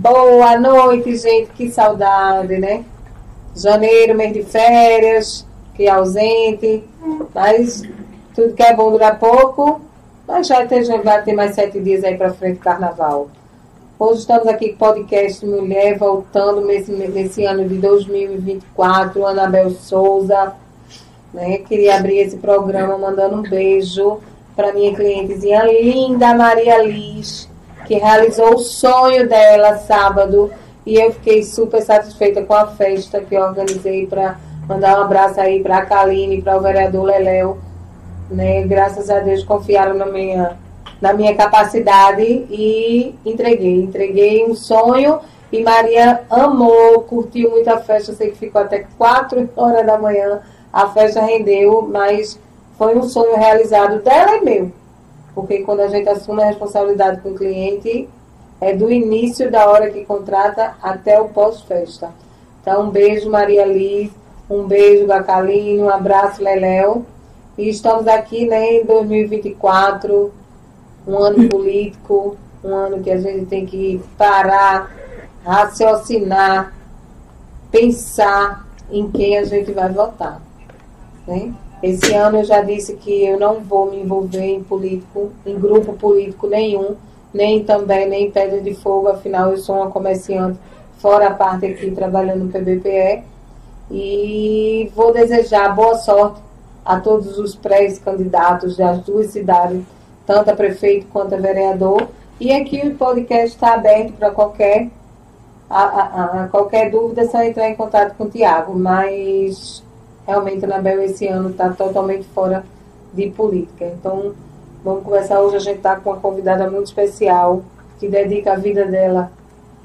Boa noite, gente. Que saudade, né? Janeiro, mês de férias, que ausente. Mas tudo que é bom dura pouco. Mas já tem, vai ter mais sete dias aí para frente do carnaval. Hoje estamos aqui com o podcast Mulher, voltando nesse, nesse ano de 2024. Anabel Souza. Né? Queria abrir esse programa mandando um beijo para minha clientezinha linda, Maria Liz que realizou o sonho dela sábado. E eu fiquei super satisfeita com a festa que organizei para mandar um abraço aí para a Kaline, para o vereador Leléo. Né? Graças a Deus confiaram na minha, na minha capacidade e entreguei. Entreguei um sonho e Maria amou, curtiu muito a festa. Sei que ficou até 4 horas da manhã. A festa rendeu, mas foi um sonho realizado dela e meu porque quando a gente assume a responsabilidade com o cliente, é do início da hora que contrata até o pós-festa. Então, um beijo, Maria Liz, um beijo, Gacalinho, um abraço, Leléo. E estamos aqui né, em 2024, um ano político, um ano que a gente tem que parar, raciocinar, pensar em quem a gente vai votar. Né? Esse ano eu já disse que eu não vou me envolver em político, em grupo político nenhum, nem também nem em Pedra de Fogo, afinal eu sou uma comerciante fora a parte aqui trabalhando no PBPE. E vou desejar boa sorte a todos os pré-candidatos das duas cidades, tanto a prefeito quanto a vereador. E aqui o podcast está aberto para qualquer, a, a, a, qualquer dúvida, é só entrar em contato com o Tiago. Mas realmente a Anabel esse ano está totalmente fora de política. Então, vamos conversar hoje. A gente está com uma convidada muito especial que dedica a vida dela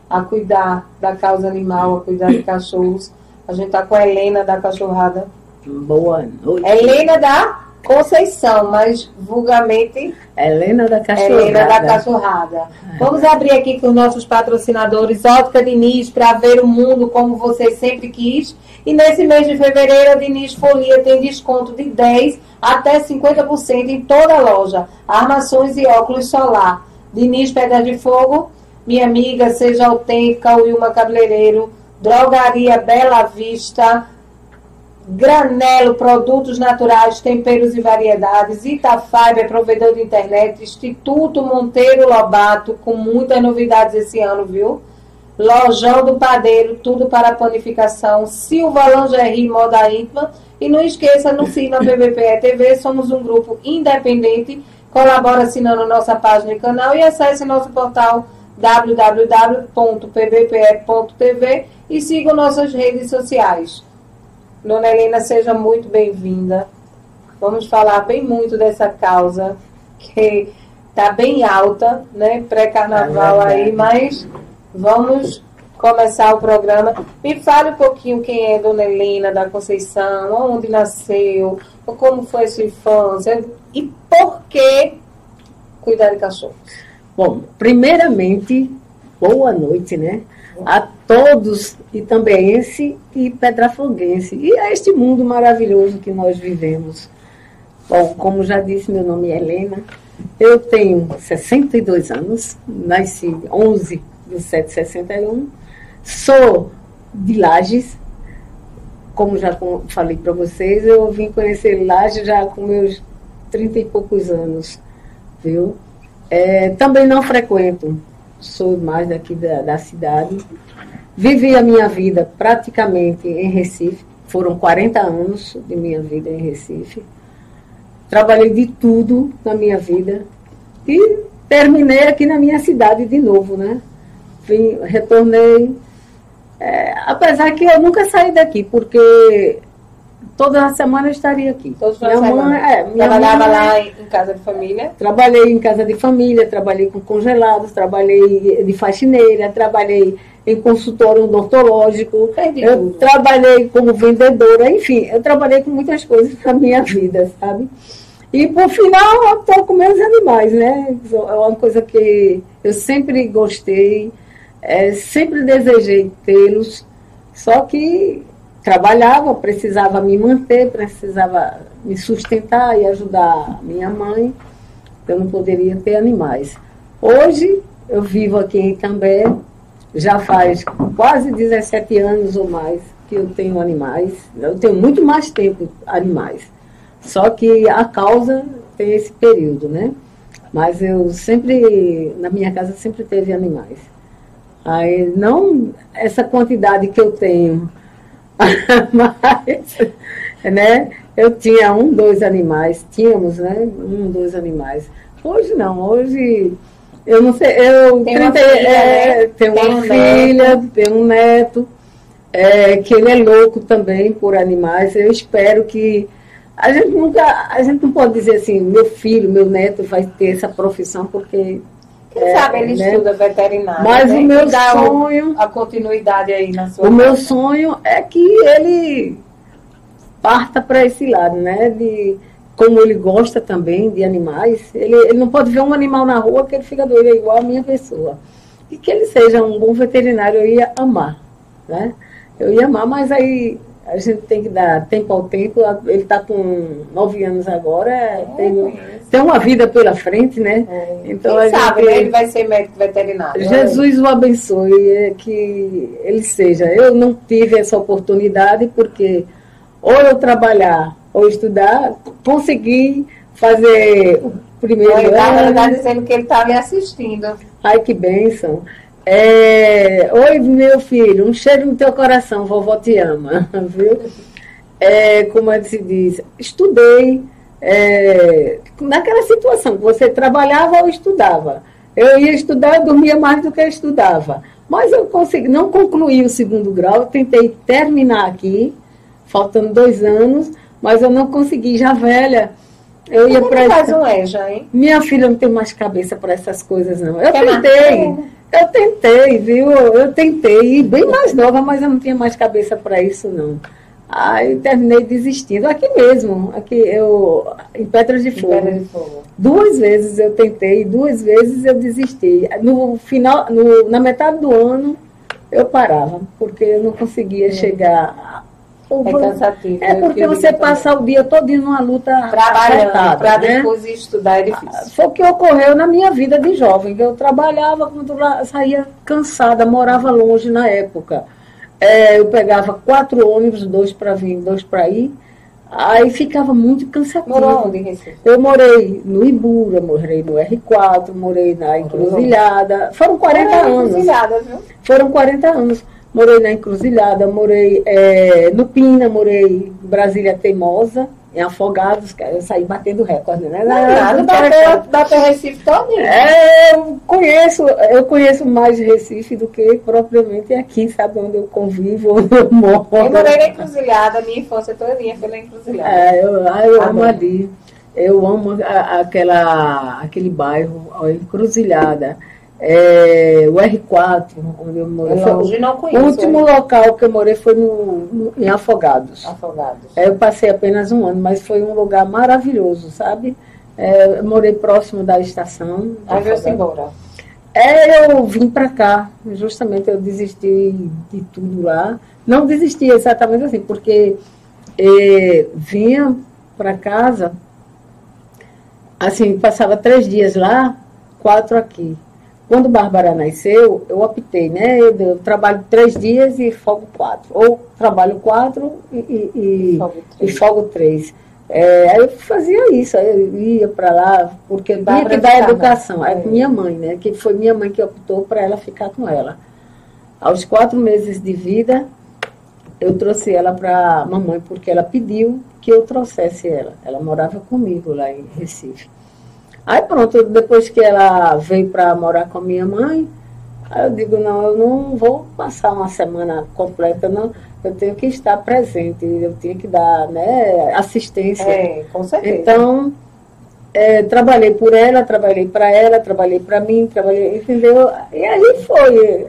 a cuidar da causa animal, a cuidar de cachorros. A gente está com a Helena da Cachorrada. Boa noite. Helena da Conceição, mas vulgarmente. Helena da Cachorrada. Helena da Cachorrada. Vamos abrir aqui com os nossos patrocinadores Ótica Diniz para ver o mundo como você sempre quis e nesse mês de fevereiro, a Diniz Folia tem desconto de 10% até 50% em toda a loja. Armações e óculos solar. Diniz Pedra de Fogo, minha amiga, seja autêntica, Wilma Cabeleireiro, Drogaria Bela Vista, Granelo, produtos naturais, temperos e variedades, Itafiber, provedor de internet, Instituto Monteiro Lobato, com muitas novidades esse ano, viu? Lojão do Padeiro, tudo para panificação, Silva Lingerie Moda Íntima. E não esqueça, no na PBPE TV, somos um grupo independente. Colabora assinando nossa página e canal e acesse nosso portal www.pbpe.tv e siga nossas redes sociais. Dona Helena, seja muito bem-vinda. Vamos falar bem muito dessa causa que está bem alta, né? Pré-carnaval é aí, mas Vamos começar o programa. Me fale um pouquinho quem é Dona Helena da Conceição, onde nasceu, como foi a sua infância e por que cuidar de cachorros. Bom, primeiramente, boa noite, né? A todos itambeense e petrafoguense e a este mundo maravilhoso que nós vivemos. Bom, como já disse, meu nome é Helena. Eu tenho 62 anos, nasci 11 do 761. Sou de Lages, como já falei para vocês, eu vim conhecer Lages já com meus 30 e poucos anos, viu? É, também não frequento, sou mais daqui da, da cidade. Vivi a minha vida praticamente em Recife, foram 40 anos de minha vida em Recife. Trabalhei de tudo na minha vida e terminei aqui na minha cidade de novo, né? vim, retornei. É, apesar que eu nunca saí daqui, porque toda semana eu estaria aqui. Toda minha mãe, é, minha Trabalhava mãe, lá em casa de família? Trabalhei em casa de família, trabalhei com congelados, trabalhei de faxineira, trabalhei em consultório odontológico, eu trabalhei como vendedora, enfim, eu trabalhei com muitas coisas na minha vida, sabe? E por final eu estou com meus animais, né? É uma coisa que eu sempre gostei. É, sempre desejei tê-los, só que trabalhava, precisava me manter, precisava me sustentar e ajudar minha mãe, eu não poderia ter animais. Hoje eu vivo aqui em Cambé, já faz quase 17 anos ou mais que eu tenho animais. Eu tenho muito mais tempo animais. Só que a causa tem esse período, né? Mas eu sempre, na minha casa sempre teve animais. Aí não essa quantidade que eu tenho, mas, né? Eu tinha um, dois animais, tínhamos, né? Um, dois animais. Hoje não, hoje eu não sei, eu tem 30, uma filha, é, né? tenho uma um filha, neto. tenho um neto, é, que ele é louco também por animais. Eu espero que a gente nunca, a gente não pode dizer assim, meu filho, meu neto vai ter essa profissão porque quem é, sabe ele né? estuda veterinário. Mas né? o meu sonho. A continuidade aí na sua. O meu sonho é que ele parta para esse lado, né? De, como ele gosta também de animais, ele, ele não pode ver um animal na rua que ele fica doido, é igual a minha pessoa. E que ele seja um bom veterinário, eu ia amar, né? Eu ia amar, mas aí a gente tem que dar tempo ao tempo. Ele está com nove anos agora, é, tem, tem uma vida pela frente, né? É. Então Quem a sabe, gente, né? Ele vai ser médico veterinário. É? Jesus o abençoe, é, que ele seja. Eu não tive essa oportunidade porque ou eu trabalhar ou estudar, consegui fazer o primeiro ano. Ele está dizendo que ele está me assistindo. Ai, que bênção. É, Oi, meu filho, um cheiro no teu coração, vovó te ama, viu? É, como é que se diz? Estudei é, naquela situação que você trabalhava ou estudava. Eu ia estudar, eu dormia mais do que eu estudava. Mas eu consegui, não concluí o segundo grau, tentei terminar aqui, faltando dois anos, mas eu não consegui, já velha. Eu ia para faz um EJA, hein? Minha filha não tem mais cabeça para essas coisas, não. Eu Quer tentei. Eu tentei, viu? Eu tentei, bem mais nova, mas eu não tinha mais cabeça para isso, não. Aí terminei desistindo. Aqui mesmo, aqui eu, em Pedras de Fogo. Pedra de Fogo. Duas vezes eu tentei, duas vezes eu desisti. No final, no, na metade do ano, eu parava, porque eu não conseguia é. chegar é cansativo. É porque você passa o dia todo numa luta trabalhando para né? depois estudar é difícil. Foi o que ocorreu na minha vida de jovem. Eu trabalhava quando saía cansada, morava longe na época. É, eu pegava quatro ônibus, dois para vir, dois para ir. Aí ficava muito cansativo. Morou onde, Recife? Eu morei no Ibura, morei no R4, morei na Encruzilhada. Foram 40 anos. Encruzilhada, viu? Foram 40 anos morei na Encruzilhada, morei é, no Pina, morei em Brasília Teimosa, em Afogados, eu saí batendo recorde, né? Não, nada, bateu, bateu Recife todinho. É, eu conheço, eu conheço mais Recife do que propriamente aqui, sabe, onde eu convivo, onde eu moro. Eu morei na Encruzilhada, minha infância todinha foi na Encruzilhada. É, eu, ah, eu amo ali. Eu amo a, aquela, aquele bairro, a Encruzilhada. É, o R4, onde eu morei. Eu foi, não conheço, o último local que eu morei foi no, no, em Afogados. Afogados. É, eu passei apenas um ano, mas foi um lugar maravilhoso, sabe? É, eu morei próximo da estação. Aí veio-se embora. É, eu vim para cá, justamente eu desisti de tudo lá. Não desisti exatamente assim, porque é, vinha para casa, assim, passava três dias lá, quatro aqui. Quando Bárbara nasceu, eu optei, né? Eu, eu trabalho três dias e folgo quatro. Ou trabalho quatro e, e, e, e folgo três. É, aí eu fazia isso, aí eu ia para lá, porque tinha que dar educação. É. minha mãe, né? Que foi minha mãe que optou para ela ficar com ela. Aos quatro meses de vida, eu trouxe ela para mamãe, porque ela pediu que eu trouxesse ela. Ela morava comigo lá em Recife. Aí pronto, depois que ela veio para morar com a minha mãe, aí eu digo, não, eu não vou passar uma semana completa, não. Eu tenho que estar presente, eu tenho que dar né, assistência. É, com certeza. Então, é, trabalhei por ela, trabalhei para ela, trabalhei para mim, trabalhei, entendeu? E aí foi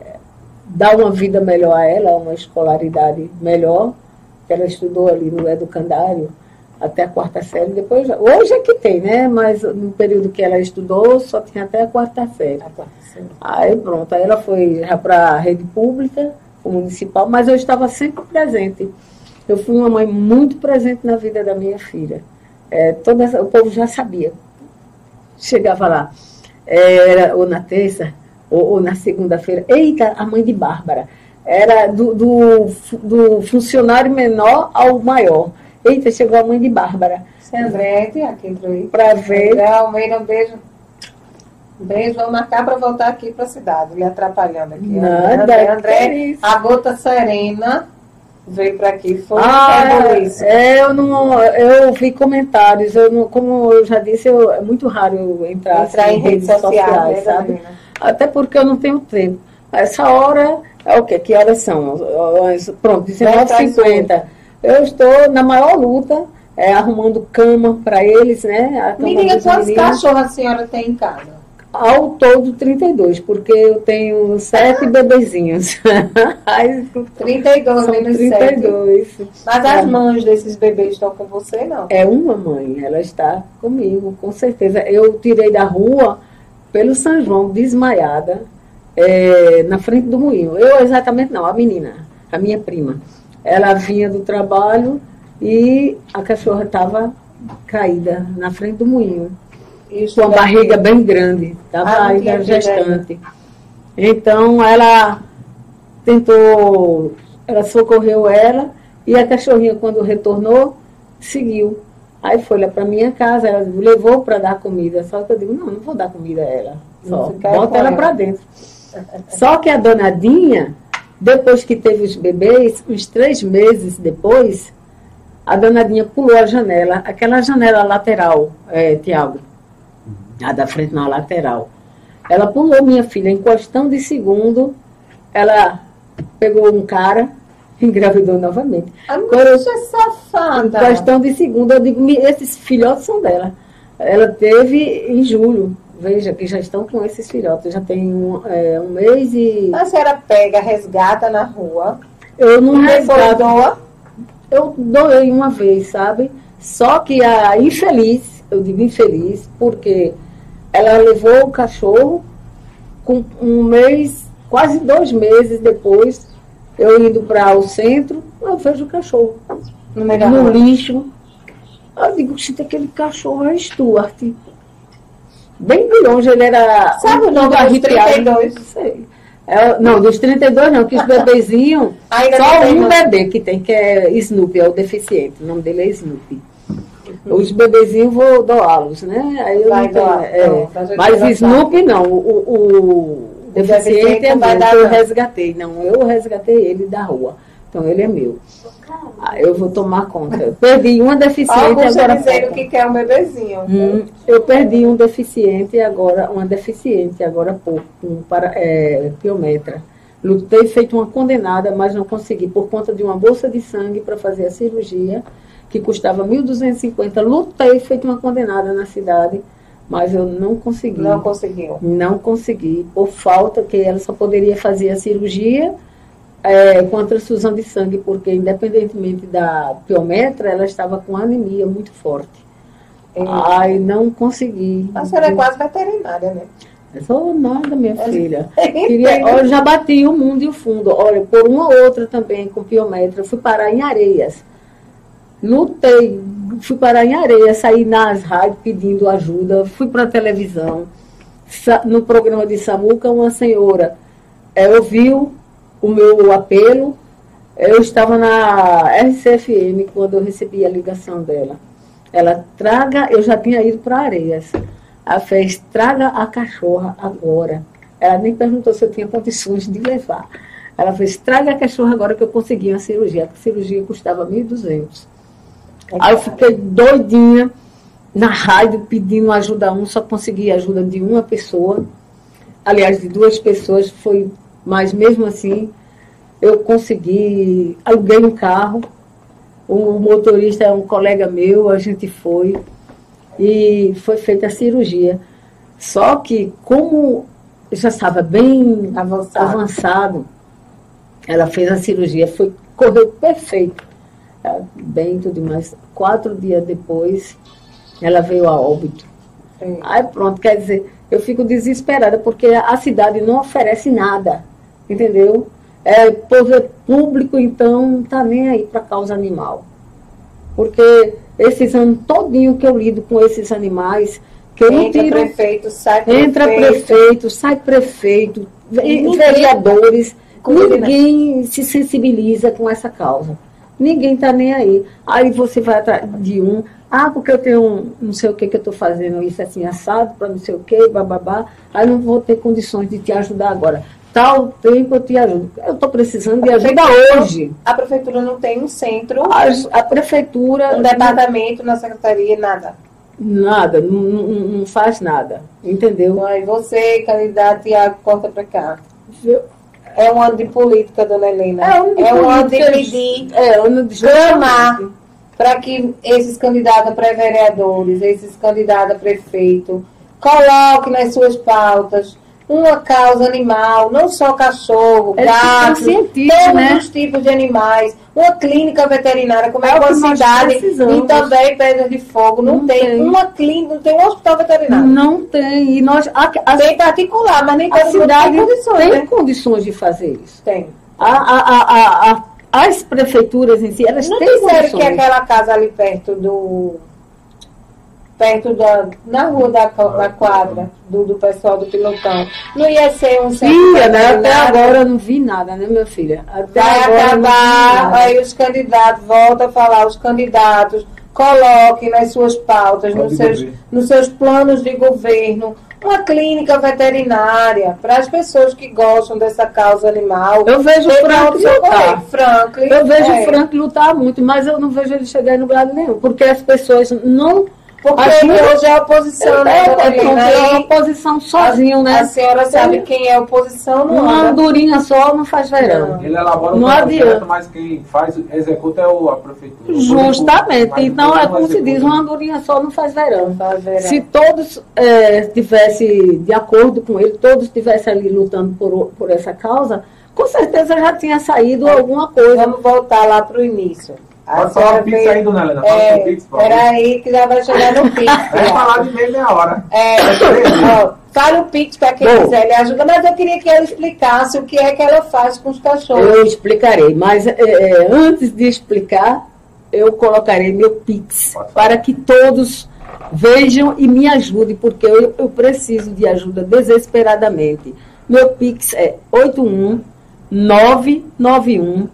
dar uma vida melhor a ela, uma escolaridade melhor, que ela estudou ali no educandário até a quarta série. Depois, hoje é que tem, né? Mas no período que ela estudou, só tinha até a quarta série. A quarta série. Aí pronto, aí ela foi já para a rede pública, o municipal, mas eu estava sempre presente. Eu fui uma mãe muito presente na vida da minha filha. É, toda, o povo já sabia. Chegava lá, era ou na terça, ou, ou na segunda-feira. Eita, a mãe de Bárbara. Era do, do, do funcionário menor ao maior. Eita, chegou a mãe de Bárbara. Seu André, aqui entrou aí. Para ver. Almeida, um beijo. Um beijo, vamos marcar para voltar aqui para a cidade, me atrapalhando aqui. Nada, André, André a gota serena veio para aqui. Foi ah, é, eu não, eu vi comentários, eu não, como eu já disse, eu, é muito raro eu entrar, entrar assim, em redes, redes sociais, sociais né, sabe? Até porque eu não tenho tempo. Essa hora é o quê? Que horas são? Pronto, 19h50. Eu estou na maior luta, é, arrumando cama para eles, né? Me diga quantos cachorros a senhora tem em casa? Ao todo, 32, porque eu tenho sete bebezinhos. 32 menos 32. 7. Mas é. as mães desses bebês estão com você, não? É uma mãe, ela está comigo, com certeza. Eu tirei da rua pelo São João, desmaiada, é, na frente do moinho. Eu exatamente não, a menina, a minha prima. Ela vinha do trabalho e a cachorra estava caída na frente do moinho. Isso com a barriga bem grande, estava ah, ainda gestante. Então ela tentou, ela socorreu ela e a cachorrinha quando retornou, seguiu. Aí foi lá para minha casa, ela levou para dar comida. Só que eu digo, não, não vou dar comida a ela. Só, bota ela para dentro. Só que a donadinha, depois que teve os bebês, uns três meses depois, a danadinha pulou a janela, aquela janela lateral, é, Tiago, a da frente na lateral. Ela pulou minha filha em questão de segundo, ela pegou um cara, engravidou novamente. A moça é safada. Em questão de segundo, eu digo, esses filhotes são dela. Ela teve em julho, veja, que já estão com esses filhotes, já tem um, é, um mês e. A senhora pega, resgata na rua. Eu não resgato. Eu doei uma vez, sabe? Só que a infeliz, eu digo infeliz, porque ela levou o cachorro com um mês, quase dois meses depois, eu indo para o centro, eu vejo o cachorro no, no lixo. Eu digo, aquele cachorro é Stuart. Bem de longe, ele era. Sabe o nome dos 32? Não sei. É, não, dos 32 não, que os bebezinhos. só um bebê que tem, que é Snoopy, é o deficiente. O nome dele é Snoopy. Uhum. Os bebezinhos vou doá-los, né? Aí eu vai não doar, é, não, mas Snoopy não, o, o, o deficiente é meu, que eu resgatei. Não, eu resgatei ele da rua. Então ele é meu. Ah, eu vou tomar conta. Eu perdi uma deficiente Alguns agora. dizendo que quer um bebezinho. Hum, eu perdi um deficiente agora, uma deficiente agora há pouco, um para, é, piometra. Lutei feito uma condenada, mas não consegui por conta de uma bolsa de sangue para fazer a cirurgia, que custava 1.250. Lutei feito uma condenada na cidade, mas eu não consegui. Não conseguiu. Não consegui, por falta que ela só poderia fazer a cirurgia é, com a transfusão de sangue, porque independentemente da piometra, ela estava com anemia muito forte. É. Ai, não consegui. A senhora é quase veterinária, né? Eu sou nada, minha é. filha. Queria, olha, já bati o mundo e o fundo. Olha, por uma outra também com piometra, fui parar em areias. Lutei, fui parar em areias, saí nas rádios pedindo ajuda, fui para a televisão. No programa de Samuca, uma senhora é, ouviu o meu apelo. Eu estava na RCFM quando eu recebi a ligação dela. Ela traga, eu já tinha ido para Areias. Ela fez, traga a cachorra agora. Ela nem perguntou se eu tinha condições de levar. Ela fez, traga a cachorra agora que eu consegui uma cirurgia. A cirurgia custava 1.200. Aí eu fiquei doidinha na rádio pedindo ajuda a um, só consegui ajuda de uma pessoa. Aliás, de duas pessoas, foi mas mesmo assim eu consegui, aluguei um carro, o motorista é um colega meu, a gente foi e foi feita a cirurgia. Só que como já estava bem avançado, avançado ela fez a cirurgia, foi, correu perfeito, tá? bem tudo mais. Quatro dias depois, ela veio a óbito. Sim. Aí pronto, quer dizer, eu fico desesperada, porque a cidade não oferece nada entendeu? É, poder público, então, não está nem aí para causa animal. Porque esses anos todinho que eu lido com esses animais, Que eu não Entra tiro. prefeito, sai prefeito. Entra prefeito, sai prefeito, ve- Ninguém- vereadores, Combina. ninguém se sensibiliza com essa causa. Ninguém está nem aí. Aí você vai atrás de um, ah, porque eu tenho um, não sei o que que eu estou fazendo, isso assim, assado, para não sei o que, bababá, aí não vou ter condições de te ajudar agora. Tal tempo eu te ajudo. Eu estou precisando de ajuda hoje. A prefeitura não tem um centro, A, a prefeitura um departamento na secretaria, nada. nada, não, não- faz nada, entendeu? Então, aí você, candidato Tiago, corta para cá. Eu- É um ano de política, dona Helena. É um de um ano de política. pedir, É, ano de clamar para que esses candidatos a pré-vereadores, esses candidatos a prefeito, coloquem nas suas pautas uma causa animal, não só cachorro, É gato, conscientize, todos né? os tipos de animais, uma clínica veterinária, como é, É nós cidade e também Pedras de Fogo não, Não tem, tem. uma clínica, não tem um hospital veterinário. Não tem. E nós, a, a, Tem particular, mas nem a cidade tem condições, tem né? condições de fazer isso. Tem. A, a, a, a, a- as prefeituras em si, elas Não têm disseram condições. que aquela casa ali perto do. Perto da. Na rua da, da quadra, do, do pessoal do pilotão, não ia ser um centro. Ia, né? Até agora eu não vi nada, né, minha filha? Até Vai acabar, aí os candidatos, volta a falar, os candidatos coloquem nas suas pautas, nos seus, governo. nos seus planos de governo, uma clínica veterinária para as pessoas que gostam dessa causa animal. Eu vejo o Frank lutar. Franklin. Eu vejo é. o Frank lutar muito, mas eu não vejo ele chegar em lugar nenhum. Porque as pessoas não. Porque Acho hoje é oposição, né, é, dona é, é uma Aí oposição sozinho, né? A senhora sabe quem é oposição, não Uma andorinha só não faz verão. Ele elabora o Não projeto, adianta. mas quem faz, executa é o, a prefeitura. O Justamente. público, Então, mas é o como se diz, uma andorinha só não faz verão. Não faz verão. Se todos é, tivessem de acordo com ele, todos estivessem ali lutando por, por essa causa, com certeza já tinha saído alguma coisa. Vamos voltar lá pro início. Pode falar o Pix aí, dona Helena. Fala É, o Pix, por favor. peraí que já vai chegar no Pix. Vai falar de meia, meia hora. É, ó, fala o Pix para quem Bom. quiser lhe ajuda, mas eu queria que ela explicasse o que é que ela faz com os cachorros. Eu explicarei, mas é, é, antes de explicar, eu colocarei meu Pix para que todos vejam e me ajudem, porque eu, eu preciso de ajuda desesperadamente. Meu Pix é 81 991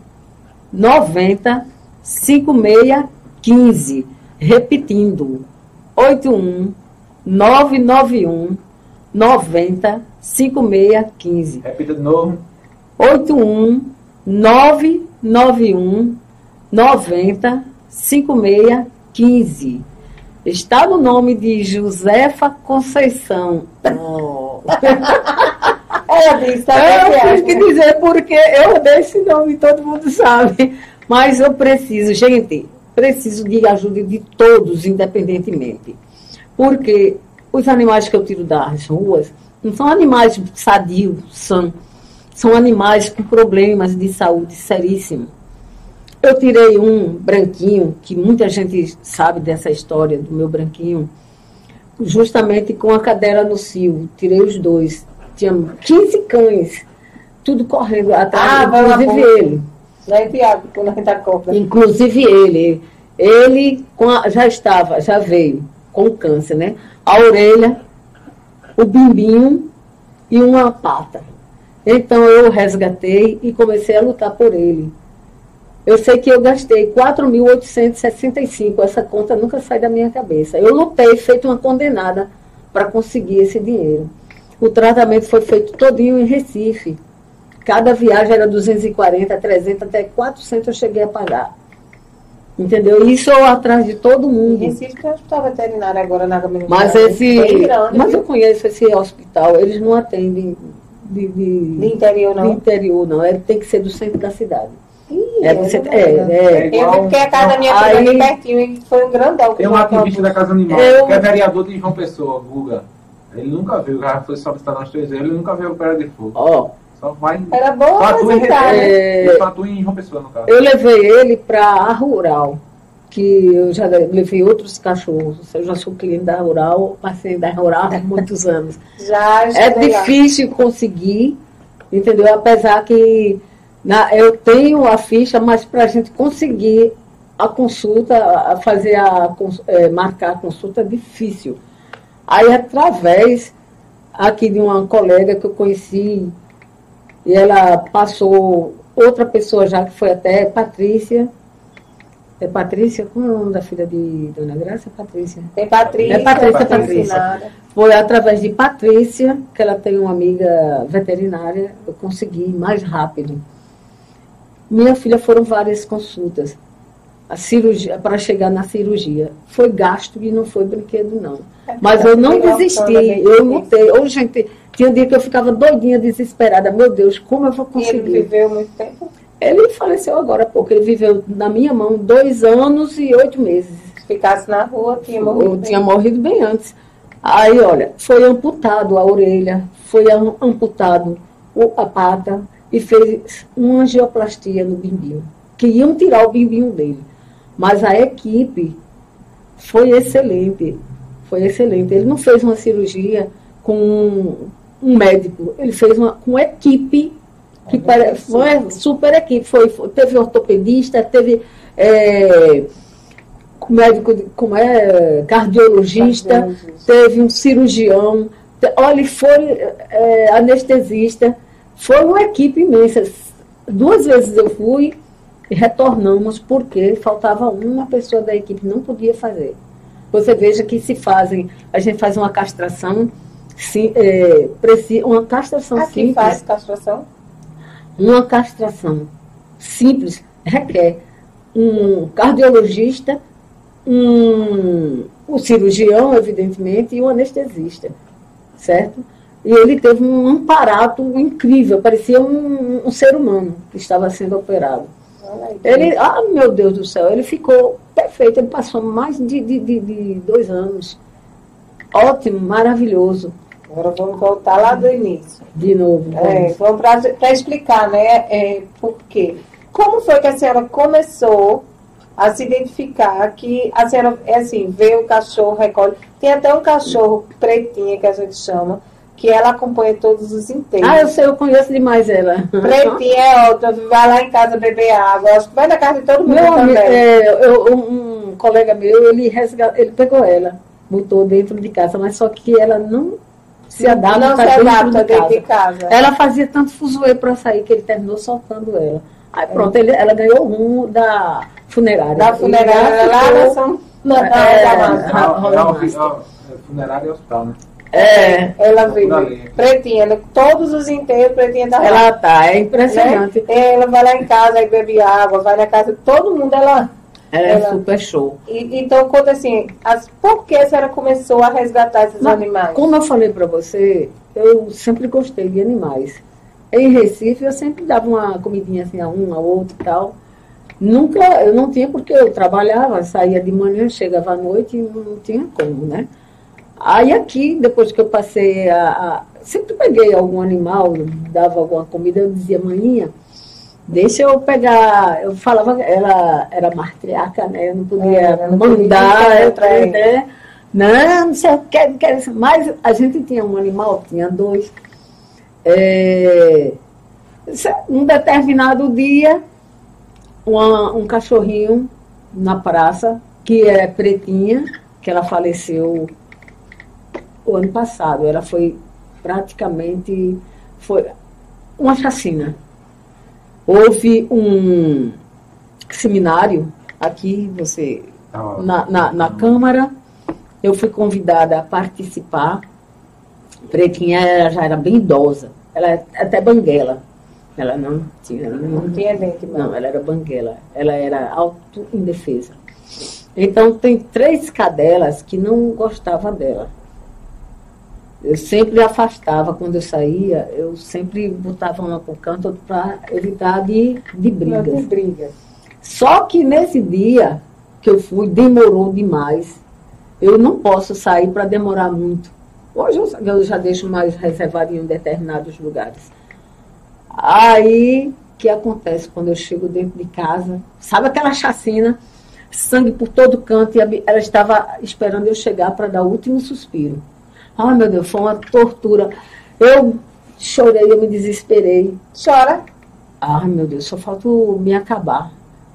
90 5615. Repetindo, 81 991 90 5615. Repita de novo. 81 991 90 5615. Está no nome de Josefa Conceição. Oh. Ela disse, tá Eu tive que dizer porque eu dei esse nome, todo mundo sabe. Mas eu preciso, gente, preciso de ajuda de todos, independentemente. Porque os animais que eu tiro das ruas não são animais sadios, são, são animais com problemas de saúde seríssimos. Eu tirei um branquinho, que muita gente sabe dessa história do meu branquinho, justamente com a cadela no cio. Tirei os dois. Tinha 15 cães, tudo correndo atrás, Ah, inclusive ele. Né, Tiago, quando a gente acorda. Inclusive ele. Ele já estava, já veio com câncer, né? A orelha, o bimbinho e uma pata. Então eu resgatei e comecei a lutar por ele. Eu sei que eu gastei 4.865, essa conta nunca sai da minha cabeça. Eu lutei, feito uma condenada, para conseguir esse dinheiro. O tratamento foi feito todinho em Recife. Cada viagem era 240, 300, até 400 eu cheguei a pagar. Entendeu? Isso eu atrás de todo Em mundo. Recife tem um hospital veterinário agora na Gama Mas esse. Grande, Mas eu conheço esse hospital, eles não atendem de, de- De interior, de não. interior, não. Ele tem que ser do centro da cidade. Ih, É, você, é, lembro. é. Eu vi porque a casa da minha filha aqui pertinho e foi um grandão. Tem um ativista da Casa Animal, Eu- que é vereador de João Pessoa, Guga. Ele nunca viu, já foi solicitado umas três vezes, ele nunca viu o Pera de Fogo. Ó, Só vai. Era bom Só atua em né? É. Só atua em João Pessoa, no caso. eu levei ele para a Rural, que eu já levei outros cachorros. Eu já sou cliente da Rural, passei da Rural há muitos anos. Já É estive lá. difícil conseguir, entendeu? Apesar que na- eu tenho a ficha, mas para a gente conseguir a consulta, a fazer a eh, marcar a consulta é difícil. Aí, através aqui de uma colega que eu conheci, e ela passou outra pessoa já, que foi até Patrícia. É Patrícia? Como é o nome da filha de Dona Graça? É Patrícia. Tem Patrícia. É Patrícia, Patrícia. Patrícia. Foi através de Patrícia, que ela tem uma amiga veterinária, eu consegui mais rápido. Minha filha foram várias consultas. A cirurgia, para chegar na cirurgia. Foi gasto e não foi brinquedo, não. Mas eu não desisti, eu lutei. Ô, gente, tinha dia que eu ficava doidinha, desesperada. Meu Deus, como eu vou E ele conseguir? viveu muito tempo. Ele faleceu agora há pouco. Ele viveu na minha mão dois anos e oito meses. Se ficasse na rua, tinha Eu morrido. tinha morrido bem antes. Aí, olha, foi amputado a orelha, foi am- amputado o- a pata e fez uma angioplastia no bimbinho. Que iam tirar o bimbinho dele. Mas a equipe foi excelente. Foi excelente. Ele não fez uma cirurgia com um, médico, ele fez uma com equipe que pare- foi super equipe. Foi, foi- teve ortopedista, teve é, médico, de- como é, cardiologista, Cardiologista. teve um cirurgião, te- olha, foi é, anestesista, foi uma equipe imensa. Duas vezes eu fui e retornamos porque faltava uma pessoa da equipe, não podia fazer. Você veja que se fazem, a gente faz uma castração, sim, é, preci- uma castração Aqui simples. faz castração. Uma castração simples requer um cardiologista, um, um cirurgião, evidentemente, e um anestesista, certo? E ele teve um amparato incrível, parecia um, um ser humano que estava sendo operado. Ele, ah, meu Deus do céu, ele ficou perfeito, ele passou mais de, de, de, de dois anos. Ótimo, maravilhoso, Agora vamos voltar lá do início. de novo. É, vamos para explicar, né? É, por quê? Como foi que a senhora começou a se identificar que a senhora, é assim, vê o cachorro, recolhe. Tem até um cachorro pretinha que a gente chama, que ela acompanha todos os inteiros. Ah, eu sei, eu conheço demais ela. Pretinha é outra, vai lá em casa beber água. Acho que vai na casa de todo mundo Meu também. é, eu- um colega meu, ele, resga- ele pegou ela, botou dentro de casa, mas só que ela não se adapta, não se dentro, adapta de, dentro de casa. casa. Ela fazia tanto fuzuê para sair que ele terminou soltando ela. Aí pronto, ele- ela ganhou um da funerária. Da funerária lá na São É, da é, Amazônia. Ra- Royal É, é, é, funerário e hospital, né? É, Ela ali. pretinha, né? todos os inteiros pretinha da ela tá, é impressionante. Né? Ela vai lá em casa e bebe água, vai na casa de todo mundo, ela. É Ela- super show. E- então conta assim, as, por que a senhora começou a resgatar esses Mas, animais? Como eu falei para você, eu sempre gostei de animais. Em Recife, eu sempre dava uma comidinha assim a um, a outro e tal. Nunca, eu não tinha porque eu trabalhava, saía de manhã, chegava à noite e não tinha como, né? Aí aqui, depois que eu passei a, a- Sempre peguei algum animal, dava alguma comida, eu dizia, maninha, deixa eu pegar. Eu falava, ela era matriarca, né? Eu não podia É, não mandar, eu, né? Não, não sei o que, não quero isso. Mas a gente tinha um animal, tinha dois. É, um determinado dia, uma- um cachorrinho na praça, que é pretinha, que ela faleceu o ano passado. Ela foi praticamente foi uma chacina. Houve um seminário aqui, você Tava- na, na, na Câmara. Eu fui convidada a participar. Pretinha ela já era bem idosa. Ela é até banguela. Ela não tinha. Não Não, tinha dente, não, ela era banguela. Ela era auto-indefesa. Então, tem três cadelas que não gostavam dela. Eu sempre afastava quando eu saía, eu sempre botava uma para o canto para evitar de, de brigas. tem briga. Só que nesse dia que eu fui, demorou demais. Eu não posso sair para demorar muito. Hoje eu, eu já deixo mais reservado em determinados lugares. Aí, o que acontece quando eu chego dentro de casa? Sabe aquela chacina? Sangue por todo canto e ela estava esperando eu chegar para dar o último suspiro. Ai, meu Deus, foi uma tortura. Eu chorei, eu me desesperei. Chora. Ai, meu Deus, só falta me acabar.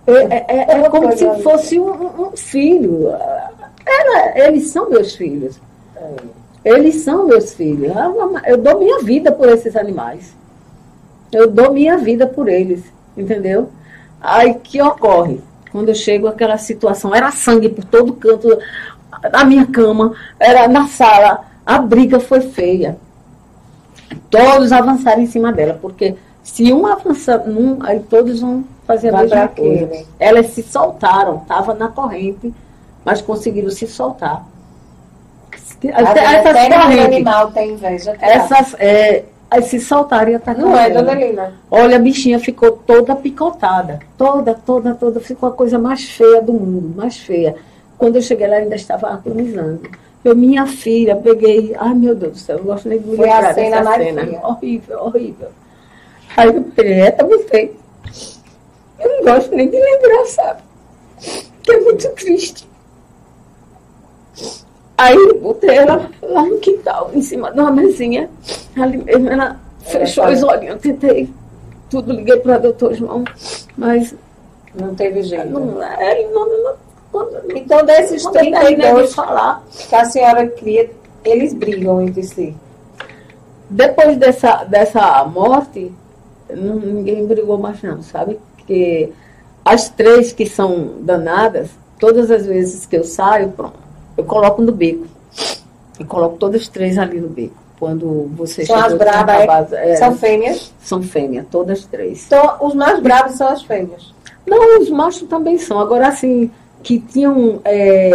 É, é- é- é como se fosse um, um filho. Era- eles são meus filhos. Eles são meus filhos. Eu dou minha vida por esses animais. Eu dou minha vida por eles, entendeu? Aí que ocorre? Quando eu chego aquela situação, era sangue por todo canto, na minha cama, era na sala, a briga foi feia. Todos avançaram em cima dela, porque se um avançar num, aí todos vão fazer a mesma coisa. Elas se soltaram, estava na corrente, mas conseguiram se soltar. Até, essas correntes, animal tem inveja. Essas, é, aí se soltaram e atacaram. Não é, dona Lina? Olha, a bichinha ficou toda picotada. Toda, toda, toda. Ficou a coisa mais feia do mundo, mais feia. Quando eu cheguei lá, ainda estava agonizando. Eu, minha filha, peguei. Ai, meu Deus do céu, não gosto nem de Foi lembrar a cena cena. Horrível, horrível. Aí eu também feito. Eu não gosto nem de lembrar, sabe? Que é muito triste. Aí botei ela lá no quintal, em cima de uma mesinha. Ali mesmo, ela fechou os olhinhos, tentei tudo, liguei para o doutor João, mas. Não teve jeito. Não, é, não, não, então, desses 32 falar. que a senhora cria, eles brigam entre si. Depois dessa, dessa morte, ninguém brigou mais não, sabe? Porque as três que são danadas, todas as vezes que eu saio, pronto, eu coloco no beco. E coloco todas as três ali no beco. Quando você são as bravas, é, é, são fêmeas? São fêmeas, todas três. Então, os mais bravos são as fêmeas? Não, os machos também são. Agora, assim, que tinham é,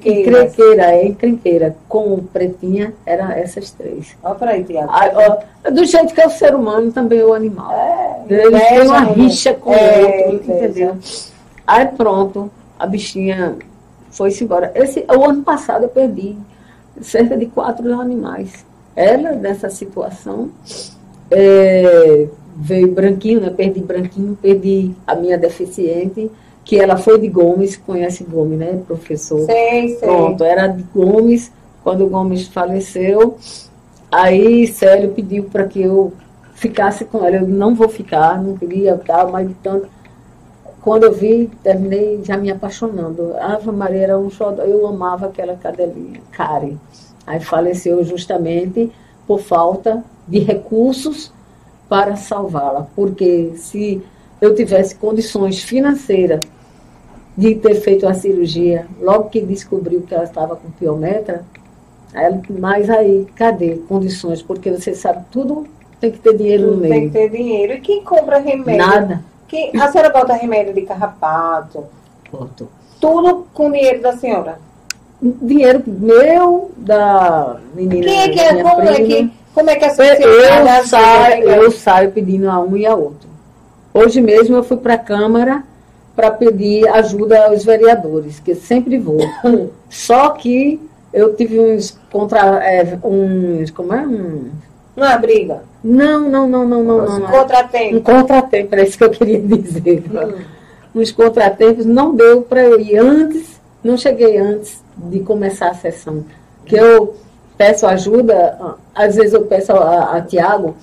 encrenqueira, é, encrenqueira com pretinha, eram essas três. Olha para aí, Tiago. Ah, do jeito que é o ser humano, também é o animal. É, Eles têm uma rixa com é, o outro, entendeu? Aí pronto, a bichinha foi-se embora. Esse, o ano passado eu perdi cerca de quatro animais. Ela, nessa situação, é, veio branquinho, né? Perdi branquinho, perdi a minha deficiente que ela foi de Gomes, conhece Gomes, né, professor? Sei, sei. Pronto, era de Gomes, quando Gomes faleceu, aí Célio pediu para que eu ficasse com ela. Eu não vou ficar, não queria tal, mas tanto. Quando eu vi, terminei já me apaixonando. A Ave Maria era um xodó, eu amava aquela cadelinha, Karen. Aí faleceu justamente por falta de recursos para salvá-la, porque se eu tivesse condições financeiras de ter feito a cirurgia, logo que descobriu que ela estava com piometra, ela, mas aí, cadê condições? Porque você sabe, tudo tem que ter dinheiro tudo no meio. Tem que ter dinheiro. E quem compra remédio? Nada. Quem, a senhora bota remédio de carrapato? Boto. Tudo com dinheiro da senhora? Dinheiro meu, da menina. Quem é que é? Como prima. é que, como é que a sociedade eu saio, eu saio pedindo a um e a outro. Hoje mesmo eu fui para a Câmara para pedir ajuda aos vereadores, que sempre vou. Só que eu tive uns contra. É, uns. Como é? Um, uma briga. Não, não, não, não, não. Um contratempo. Um contratempo, era isso que eu queria dizer. Hum. Uns contratempos não deu para eu ir antes, não cheguei antes de começar a sessão. Que eu peço ajuda, às vezes eu peço a, a Tiago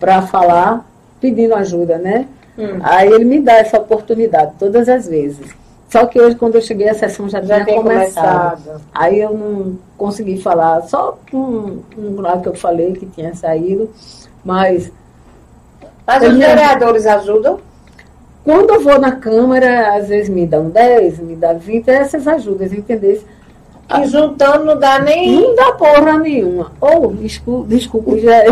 para falar, pedindo ajuda, né? Hum. Aí ele me dá essa oportunidade todas as vezes. Só que hoje, quando eu cheguei, a sessão já, já tinha começado. começado. Aí eu não consegui falar, só um, um lá que eu falei que tinha saído, mas. Mas os vereadores ajudam? Quando eu vou na Câmara, às vezes me dão 10, me dão 20, essas ajudas, entendeu? E juntando não dá nem. Não dá porra nenhuma. Ou, oh, desculpa, desculpa, já.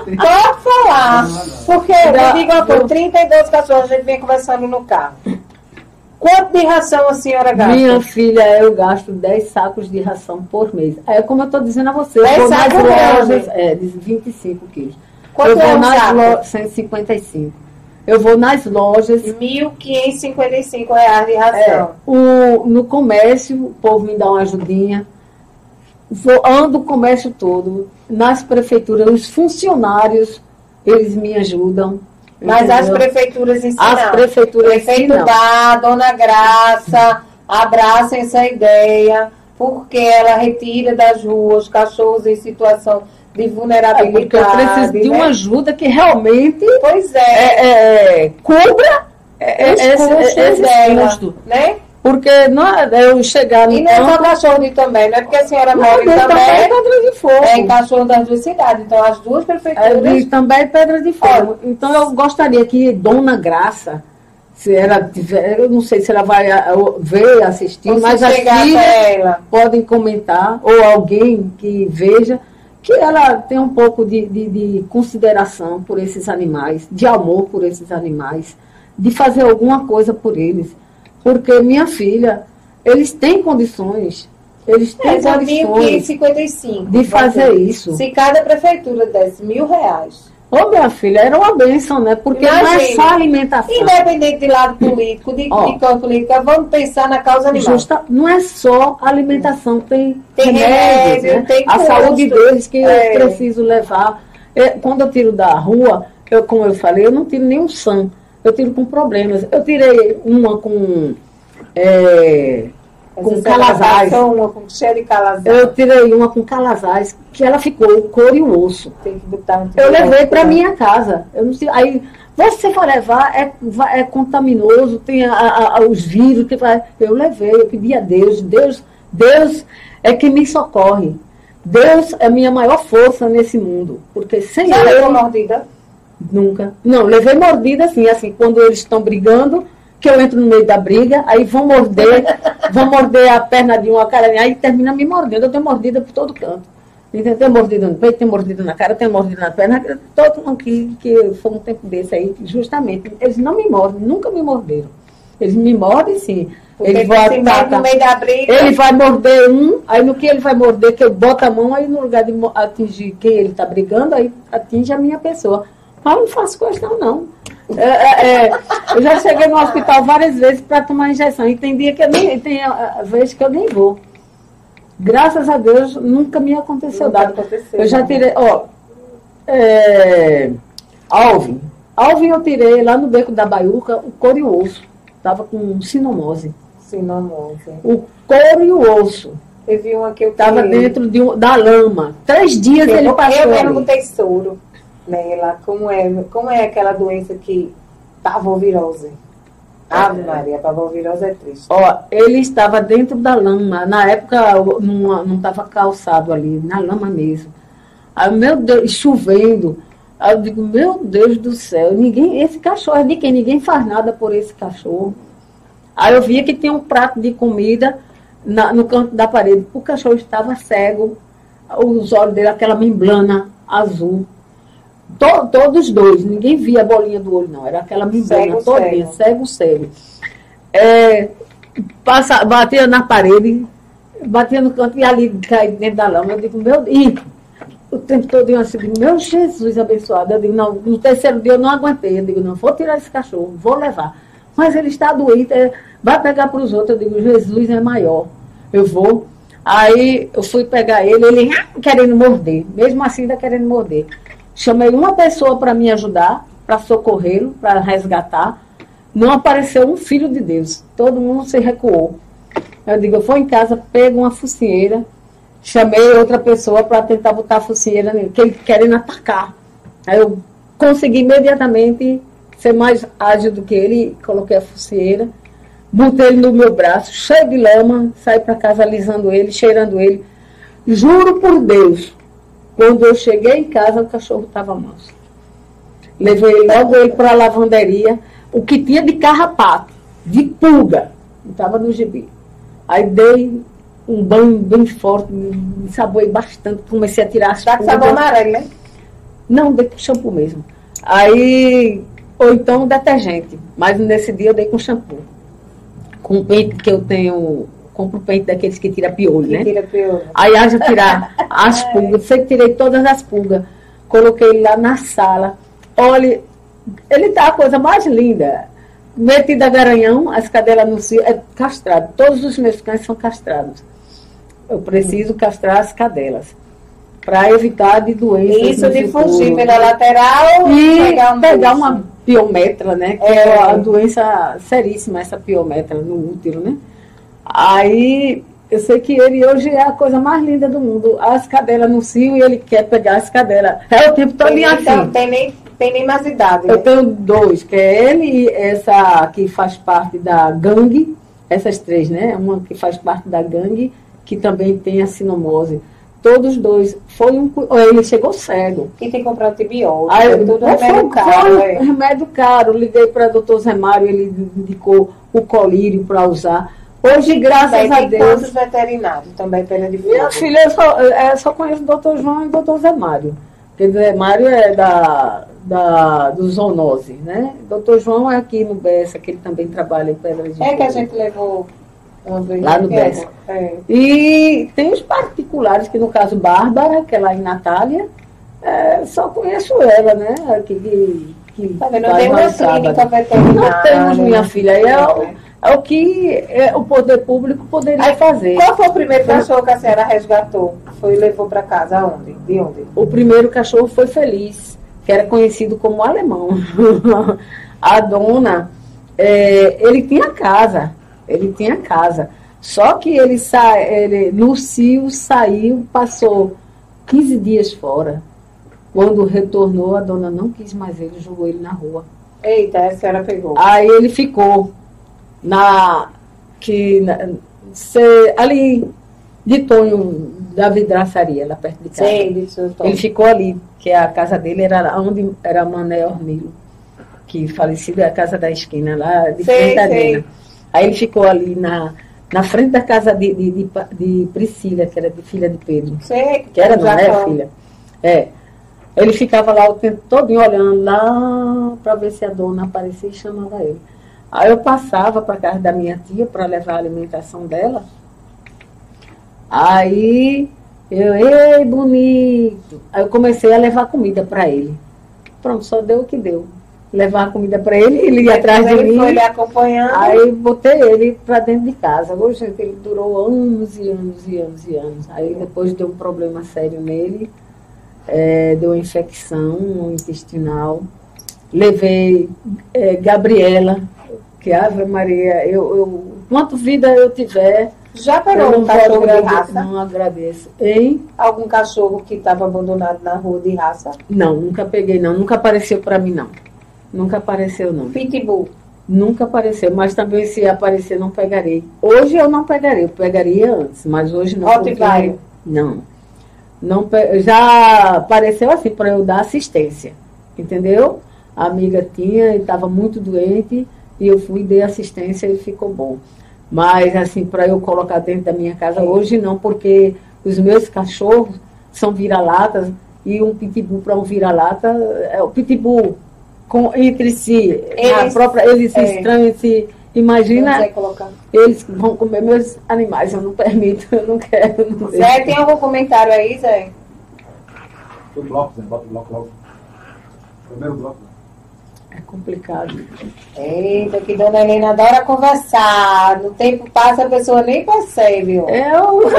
Pode falar. Porque, dá, me diga uma coisa: 32 cachorros, a gente vem conversando no carro. Quanto de ração a senhora gasta? Minha filha, eu gasto 10 sacos de ração por mês. É como eu estou dizendo a você. 10 eu vou nas lojas. É, de 25 quilos. Quanto eu é um lojas. 155. Eu vou nas lojas. 1.555 reais de ração. É, o, no comércio, o povo me dá uma ajudinha. Vou, ando o comércio todo. Nas prefeituras, os funcionários, eles me ajudam. Mas entendeu? as prefeituras ensinam. As prefeituras Prefeito ensinam. Bar, Dona Graça, abracem essa ideia, porque ela retira das ruas cachorros em situação de vulnerabilidade. É porque eu preciso né? de uma ajuda que realmente pois é. é, é cubra é, os esse, custos esse dela, custo. né? Porque não, é eu chegar no E não é só cachorro de também, não é porque a senhora Não, mora em também é Pedra de Fogo. é em cachorro das duas cidades. Então as duas É, prefeituras. de também Pedra de Fogo. Então eu gostaria que Dona Graça, se ela tiver, eu não sei se ela vai ver, assistir, Você mas as filhas ela. podem comentar, ou alguém que veja, que ela tem um pouco de, de, de consideração por esses animais, de amor por esses animais, de fazer alguma coisa por eles. Porque minha filha, eles têm condições, eles têm que condições 55. de fazer isso. Se cada prefeitura desse mil reais, Ô, minha filha, era uma bênção, né? Porque não é Imagina. só alimentação. independente de lado político, de, Ó. de cor política, vamos pensar na causa animal. Justa, não é só alimentação, tem, Tem remédios, remédio, né? tem a custo. saúde deles que É. eu preciso levar. É, quando eu tiro da rua, eu, como eu falei, eu não tiro nenhum SAM, eu tiro com problemas. Eu tirei uma com, é, com calazais. uma com de calazais. Eu tirei uma com calazais, que ela ficou o couro e o osso. Tem que botar um Eu levei para minha casa. Eu não sei, aí, você for levar, é, é contaminoso, tem a- a- os vírus. Que vai, eu levei, eu pedi a Deus. Deus, Deus é que me socorre. Deus é minha maior força nesse mundo. Porque sem Já levou mordida? nunca. Não, levei mordida assim, assim, quando eles estão brigando, que eu entro no meio da briga, aí vão morder, vão morder a perna de uma cara, aí termina me mordendo. Eu tenho mordida por todo canto. Entendeu? Tem mordida no peito, tem mordida na cara, tem mordida na perna. Todo mundo que, que foi um tempo desse aí, justamente, eles não me mordem, nunca me morderam. Eles me mordem sim. Porque da briga. Ele vai morder um, aí no que ele vai morder, que eu boto a mão, aí no lugar de atingir quem ele está brigando, aí atinge a minha pessoa. Mas eu não faço questão, não. É, é, é, eu já cheguei no hospital várias vezes para tomar injeção. E tem dia que eu nem, tem ah, vezes que eu nem vou. Graças a Deus, nunca me aconteceu Nunca nada. aconteceu, Eu já né? tirei, ó, é, Alvin. Alvin eu tirei lá no beco da Baiuca, o couro e o osso. Tava com sinomose. Morre. O couro e o osso. Teve uma que eu Estava dentro de um- da lama. Três dias Eu, ele eu passou. mesmo ali. botei soro nela. Como é, como é aquela doença que parvovirose? Ave Maria, parvovirose é triste. Ó, ele estava dentro da lama. Na época não não estava calçado ali, na lama mesmo. Aí, meu Deus, chovendo. Aí eu digo, meu Deus do céu, ninguém, esse cachorro é de quem? Ninguém faz nada por esse cachorro. Aí eu via que tinha um prato de comida na- no canto da parede. O cachorro estava cego, os olhos dele, aquela membrana azul. To- todos os dois, ninguém via a bolinha do olho, não. Era aquela membrana todinha, cego. cego. É, passa, batia na parede, batia no canto e ali caía dentro da lama. Eu digo, meu Deus. O tempo todo eu assim, meu Jesus abençoado. Eu digo, não, no terceiro dia eu não aguentei. Eu digo, não, vou tirar esse cachorro, vou levar. Mas ele está doente, é, vai pegar para os outros. Eu digo, Jesus é maior. Eu vou. Aí eu fui pegar ele, ele ah, querendo morder, mesmo assim ainda querendo morder. Chamei uma pessoa para me ajudar, para socorrê-lo, para resgatar. Não apareceu um filho de Deus. Todo mundo se recuou. Eu digo, eu vou em casa, pego uma focinheira, chamei outra pessoa para tentar botar a focinheira nele, que ele querendo atacar. Aí eu consegui imediatamente ser mais ágil do que ele, coloquei a focinheira, botei ele no meu braço, cheio de lama, saí para casa alisando ele, cheirando ele. Juro por Deus, quando eu cheguei em casa, o cachorro estava manso. Levei logo ele para a lavanderia, o que tinha de carrapato, de pulga, estava no gibi. Aí dei um banho bem forte, me ensaboei bastante, comecei a tirar as Tá pulgas. sabão amarelo, né? Não, dei com shampoo mesmo. Aí, ou então detergente. Mas nesse dia eu dei com shampoo. Com o pente que eu tenho, compro o pente daqueles que tira piolho, Que né? tira piolho. Aí haja tirar as pulgas. Sei que tirei todas as pulgas. Coloquei ele lá na sala. Olha, ele tá a coisa mais linda. Metido a garanhão, as cadelas no cio, é castrado. Todos os meus cães são castrados. Eu preciso castrar as cadelas. Para evitar de doenças. Isso de futuro. fugir pela lateral E pegar um pegar uma piometra, né? Que É. é, a doença seríssima, essa piometra no útero, né? Aí eu sei que ele hoje é a coisa mais linda do mundo. As cadelas no cio e ele quer pegar as cadelas. É o tempo todo Tem, assim. então, tem, nem, tem nem mais idade, né? Eu tenho dois, que é ele e essa que faz parte da gangue, essas três, né? Uma que faz parte da gangue, que também tem a sinomose. Todos dois. Foi um. Ele chegou cego. E tem que comprar antibiótico. Aí, tudo foi, remédio caro. foi é. remédio caro. Liguei para o doutor Zé Mário, ele indicou o colírio para usar. Hoje, graças Também a tem Deus. quantos veterinários também pena de Minha filha, eu só, é, só conheço o doutor João e o doutor Zé Mário. Porque o Zé Mário é da, da, do zoonose, né? Doutor João é aqui no Bessa, que ele também trabalha em Pedra de É que a gente levou. Lá no que Bessa. É. E tem os particulares, que no caso Bárbara, que é lá em Natália, é, só conheço ela, né? Aqui que, que Tá vendo? faz Tem uma clínica veterinária. Não temos, minha filha. É é o que é, o poder público poderia Aí, fazer. Qual foi o primeiro cachorro que a senhora resgatou? Foi levou para casa? Aonde? De onde? O primeiro cachorro foi Feliz, que era conhecido como alemão. a dona, é, ele tinha casa, ele tinha casa. Só que ele, sa ele no cio saiu, passou 15 dias fora. Quando retornou, a dona não quis mais ele, jogou ele na rua. Eita, a senhora pegou. Aí ele ficou na que na, cê- ali de Tonho da vidraçaria, lá perto de casa. Tom. Ele ficou ali, que a casa dele era onde era Mané Ormilo, que falecido é a casa da esquina, lá de Sei, arena. Aí ele ficou ali na, na frente da casa de, de, de, de Priscila, que era de filha de Pedro. Sei, Que era, não era falou. filha. É. Ele ficava lá o tempo todo olhando lá para ver se a dona aparecia e chamava ele. Aí eu passava para casa da minha tia para levar a alimentação dela. Aí eu, ei, bonito. Aí eu comecei a levar comida para ele. Pronto, só deu o que deu. Levar comida para ele, ele ia atrás de ele mim. foi lhe acompanhando. Aí botei ele para dentro de casa. Hoje ele durou anos e anos e anos e anos. Aí depois deu um problema sério nele, eh, deu uma infecção intestinal. Levei eh, Gabriela, que Ave Maria, eu, eu, quanto vida eu tiver, Já eu não um cachorro de raça? não agradeço. Hein? Algum cachorro que estava abandonado na rua de raça? Não, nunca peguei não, nunca apareceu para mim não. Nunca apareceu não. Pitbull. Nunca apareceu, mas também se aparecer não pegarei. Hoje eu não pegarei, eu pegaria antes, mas hoje não. Rottweiler. Não. não já apareceu assim para eu dar assistência, entendeu? A amiga tinha e estava muito doente e eu fui dei assistência e ficou bom. Mas assim para eu colocar dentro da minha casa hoje não, porque os meus cachorros são vira-latas e um pitbull para um vira-lata é o pitbull com, entre si, a Eles- própria, eles se é. estranham, se imagina eles vão comer meus animais, eu não permito, eu não quero. Não Zé, deixo. tem algum comentário aí, Zé? O bloco, Zé, bota o bloco logo. Primeiro bloco. É complicado. Eita, que dona Helena adora conversar. No tempo passa, a pessoa nem percebe. ó. Eu,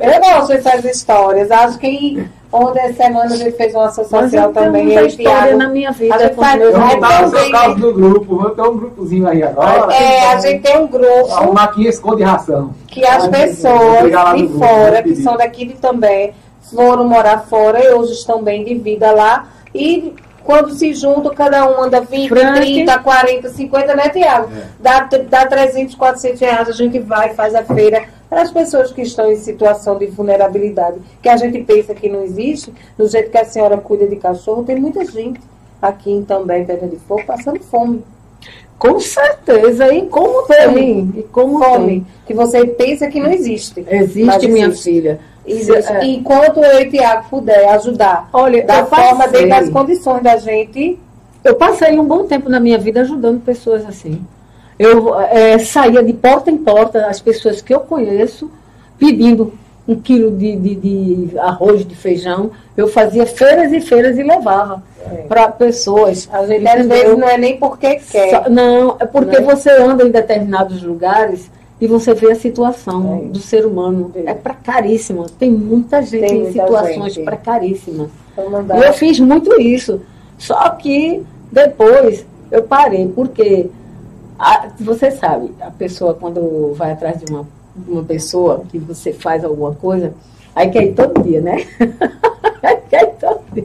Eu gosto dessas histórias. Acho que ontem semana a gente fez uma social eu tenho também. muita Eu história Tiago. na minha vida. A gente com os faz- vou dar o animais. também, seu caso do grupo. Vou ter um grupozinho aí agora. É, a gente tem um grupo Arrumar aqui esconde ração. que as pessoas de grupo, fora, que são daqui de também, foram morar fora e hoje estão bem de vida lá. E quando se juntam, cada um anda 20, Frank. 30, 40, 50, né, Tiago? É. Dá, dá 300, 400 reais, a gente vai, faz a feira. Para as pessoas que estão em situação de vulnerabilidade, que a gente pensa que não existe, do jeito que a senhora cuida de cachorro, tem muita gente aqui em também, Pedra de Fogo, passando fome. Com certeza, e como tem? E como Fome, que você pensa que não existe. tem? Existe, Mas minha existe. filha. Existe. É. Enquanto eu e Tiago puder ajudar Olha, da forma passei, dentro das condições da gente, eu passei um bom tempo na minha vida ajudando pessoas assim. Eu eh, saía de porta em porta, as pessoas que eu conheço, pedindo um quilo de, de, de arroz, de feijão. Eu fazia feiras e feiras e levava para pessoas. às vezes não é nem porque quer. Só- não, é porque Né? você anda em determinados lugares e você vê a situação É. do ser humano. É. É precaríssima. Tem muita gente Tem em muita situações gente. precaríssimas. Vamos E eu fiz muito isso. Só que depois eu parei, porque a- você sabe, a pessoa quando vai atrás de uma, de uma pessoa que você faz alguma coisa, aí quer ir todo dia, né? Aí quer ir todo dia.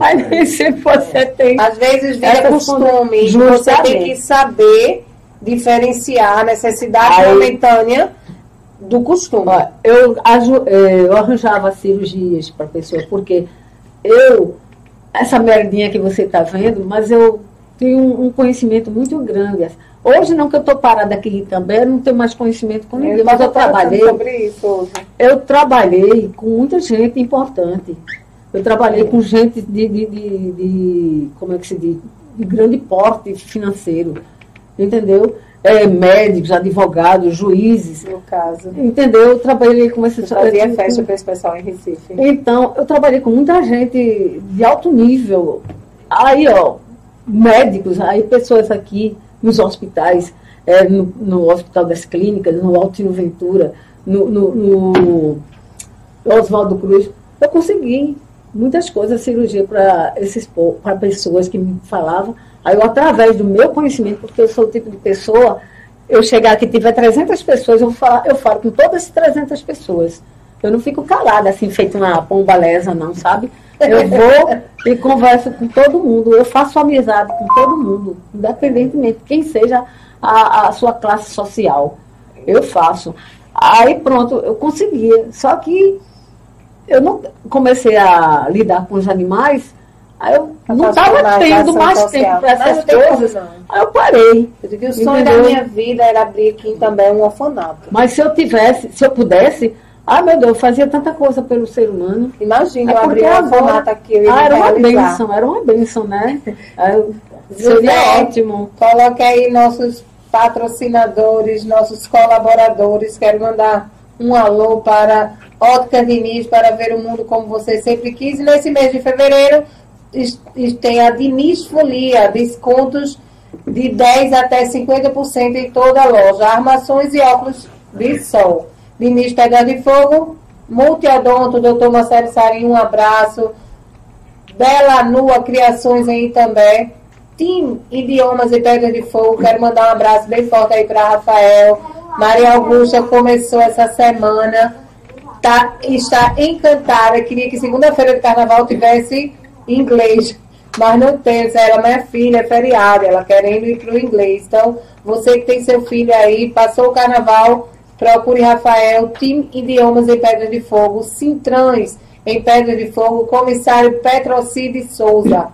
Aí se você tem. Às vezes vira costume, você tem que saber diferenciar a necessidade Aí- momentânea do costume. Ó, eu, eh, eu arranjava cirurgias para pessoas, porque eu, essa merdinha que você está vendo, mas eu tenho um, um conhecimento muito grande. Hoje não que eu estou parada aqui também, eu não tenho mais conhecimento com ninguém, mas eu tava falando trabalhei, sobre isso hoje. eu trabalhei com muita gente importante. Eu trabalhei com gente de, de, de, de- como é que se diz, de grande porte financeiro, entendeu? Eh, médicos, advogados, juízes, No caso. Entendeu? Eu trabalhei com esse Você fazia com- festa para esse pessoal em Recife. Então, eu trabalhei com muita gente de alto nível. Aí, ó, médicos, aí pessoas aqui nos hospitais, é, no, no Hospital das Clínicas, no Altino Ventura, no, no, no Oswaldo Cruz. Eu consegui muitas coisas, cirurgia para esses para pessoas que me falavam. Aí eu, através do meu conhecimento, porque eu sou o tipo de pessoa, eu chegar aqui, tiver 300 pessoas, eu, vou falar, eu falo com todas as 300 pessoas. Eu não fico calada, assim, feito uma pombalesa, não, sabe? Eu vou e converso com todo mundo. Eu faço amizade com todo mundo, independentemente de quem seja a, a sua classe social. Eu faço. Aí pronto, eu conseguia. Só que eu não comecei a lidar com os animais, aí eu não estava tendo mais social. tempo para essas coisas. Aí eu parei. Eu digo o sonho da minha vida era abrir aqui também um orfanato. Mas se eu tivesse, se eu pudesse, ah meu Deus, eu fazia tanta coisa pelo ser humano. Imagina É eu abrir porque um agora- orfanato aqui. Eu Ah, era uma realizar. benção, era uma benção, né? José, seria ótimo. Coloque aí nossos patrocinadores, nossos colaboradores. Quero mandar um alô para Ótica Diniz para ver o mundo como você sempre quis. E nesse mês de fevereiro tem a Diniz Folia, descontos de 10 até 50% em toda a loja. Armações e óculos de sol. Diniz Pedra de Fogo, Multiodonto, doutor Marcelo Sarinho, um abraço. Bela Nua Criações aí também. Team Idiomas e Pedra de Fogo. Quero mandar um abraço bem forte aí para Rafael. Maria Augusta começou essa semana. Tá, está encantada. Queria que segunda-feira de carnaval tivesse inglês. Mas não tem, ela minha filha, é feriado, ela querendo ir para o inglês. Então, você que tem seu filho aí, passou o carnaval, procure Rafael, Team Idiomas em Pedra de Fogo, Sintrãs em Pedra de Fogo, comissário Petrocide Souza.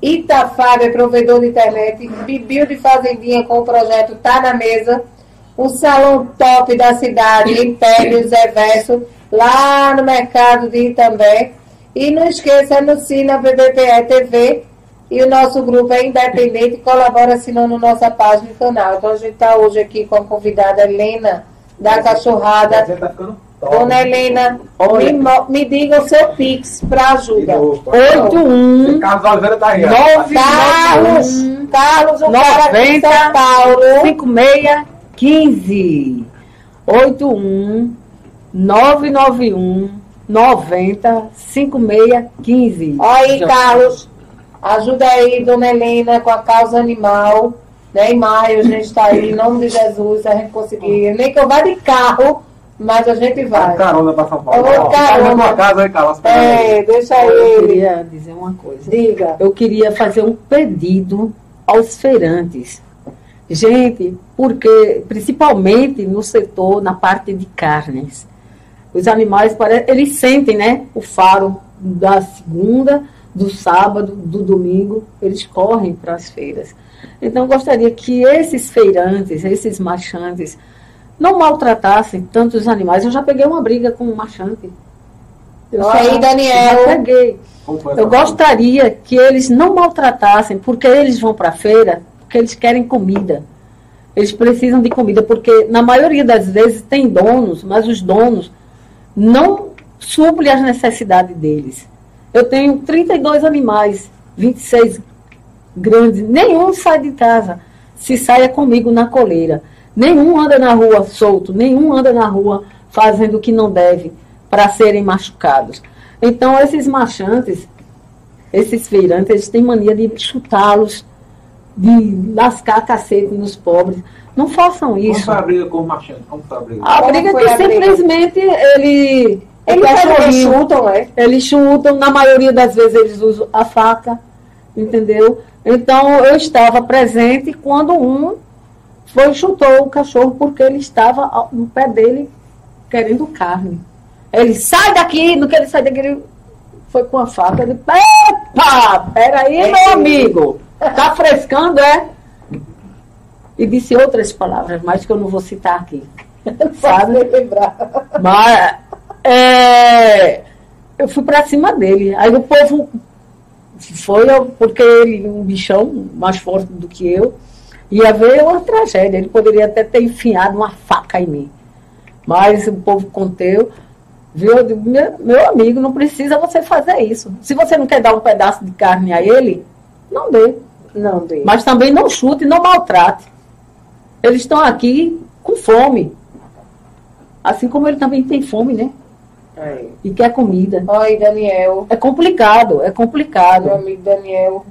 Itafábia, provedor de internet, Bibil de Fazendinha com o projeto Tá na Mesa, o salão top da cidade, Império Zé Verso, lá no mercado de Itambé. E não esqueça, anuncie na BBPE TV e o nosso grupo é independente e colabora assinando nossa página e canal. Então a gente está hoje aqui com a convidada Helena da Cachorrada. Você tá ficando top. Dona Helena, Olha. me, me diga o seu Pix para ajuda. De novo. 81 Carlos Oliveira tá aí. ó. 9 Carlos, Carlos, o cara de 90, São Paulo. 56 15 81 991 90 56 15 Olha aí, Carlos, ajuda aí, Dona Helena, com a causa animal. Né? Em maio a gente está aí, em nome de Jesus, a gente conseguir. Nem que eu vá de carro, mas a gente Vai. Carona pra São Paulo. Ô, Ó, carona. Tá casa aí, Carlos. É, deixa Eu ele. queria dizer uma coisa. Diga. Eu queria fazer um pedido aos feirantes. Gente, porque principalmente no setor, na parte de carnes, os animais, pare- eles sentem, né? O faro da segunda, do sábado, do domingo, eles correm para as feiras. Então, eu gostaria que esses feirantes, esses machantes, não maltratassem tanto os animais. Eu já peguei uma briga com um machante. Eu Olha aí, já- Daniel. Já peguei. Eu gostaria que eles não maltratassem, porque eles vão para a feira, porque eles querem comida. Eles precisam de comida, porque na maioria das vezes tem donos, mas os donos não suprem as necessidades deles. Eu tenho 32 animais, 26 grandes, nenhum sai de casa, se saia comigo na coleira. Nenhum anda na rua solto, nenhum anda na rua fazendo o que não deve para serem machucados. Então, esses machantes, esses feirantes, eles têm mania de chutá-los, de lascar cacete nos pobres. Não façam Como isso. foi a briga com o Marchand? Como foi a briga? A Como briga é foi que a briga? simplesmente ele. Ele Ele eles chutam, é? eles chutam, na maioria das vezes eles usam a faca, entendeu? Então eu estava presente quando um foi chutou o cachorro porque ele estava no pé dele querendo carne. Ele sai daqui, no que ele sai daqui, ele foi com a faca. Ele, epa, peraí, é meu amigo, tá frescando, é? E disse outras palavras, mas que eu não vou citar aqui. Sabe? lembrar. Mas é, eu fui para cima dele. Aí o povo foi porque ele, um bichão mais forte do que eu, ia ver uma tragédia. Ele poderia até ter enfiado uma faca em mim. Mas o povo conteu. Viu? Digo, meu, meu amigo, não precisa você fazer isso. Se você não quer dar um pedaço de carne a ele, não dê. Não dê. Mas também não chute não maltrate. Eles estão aqui com fome. Assim como ele também tem fome, né? É. E quer comida. Oi, Daniel. É complicado, é complicado. Meu amigo Daniel.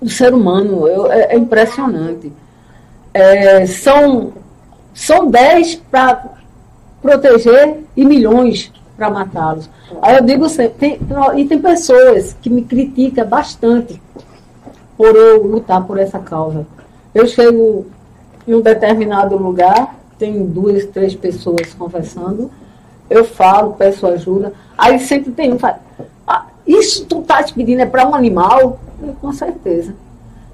O ser humano eu, é, é, impressionante. É, são, são 10 para proteger e milhões para matá-los. Aí eu digo sempre, tem, e tem pessoas que me criticam bastante por eu lutar por essa causa. Eu chego em um determinado lugar, tem duas, três pessoas conversando, eu falo, peço ajuda, aí sempre tem um que fala, ah, isso tu tá pedindo é para um animal? Eu, com certeza.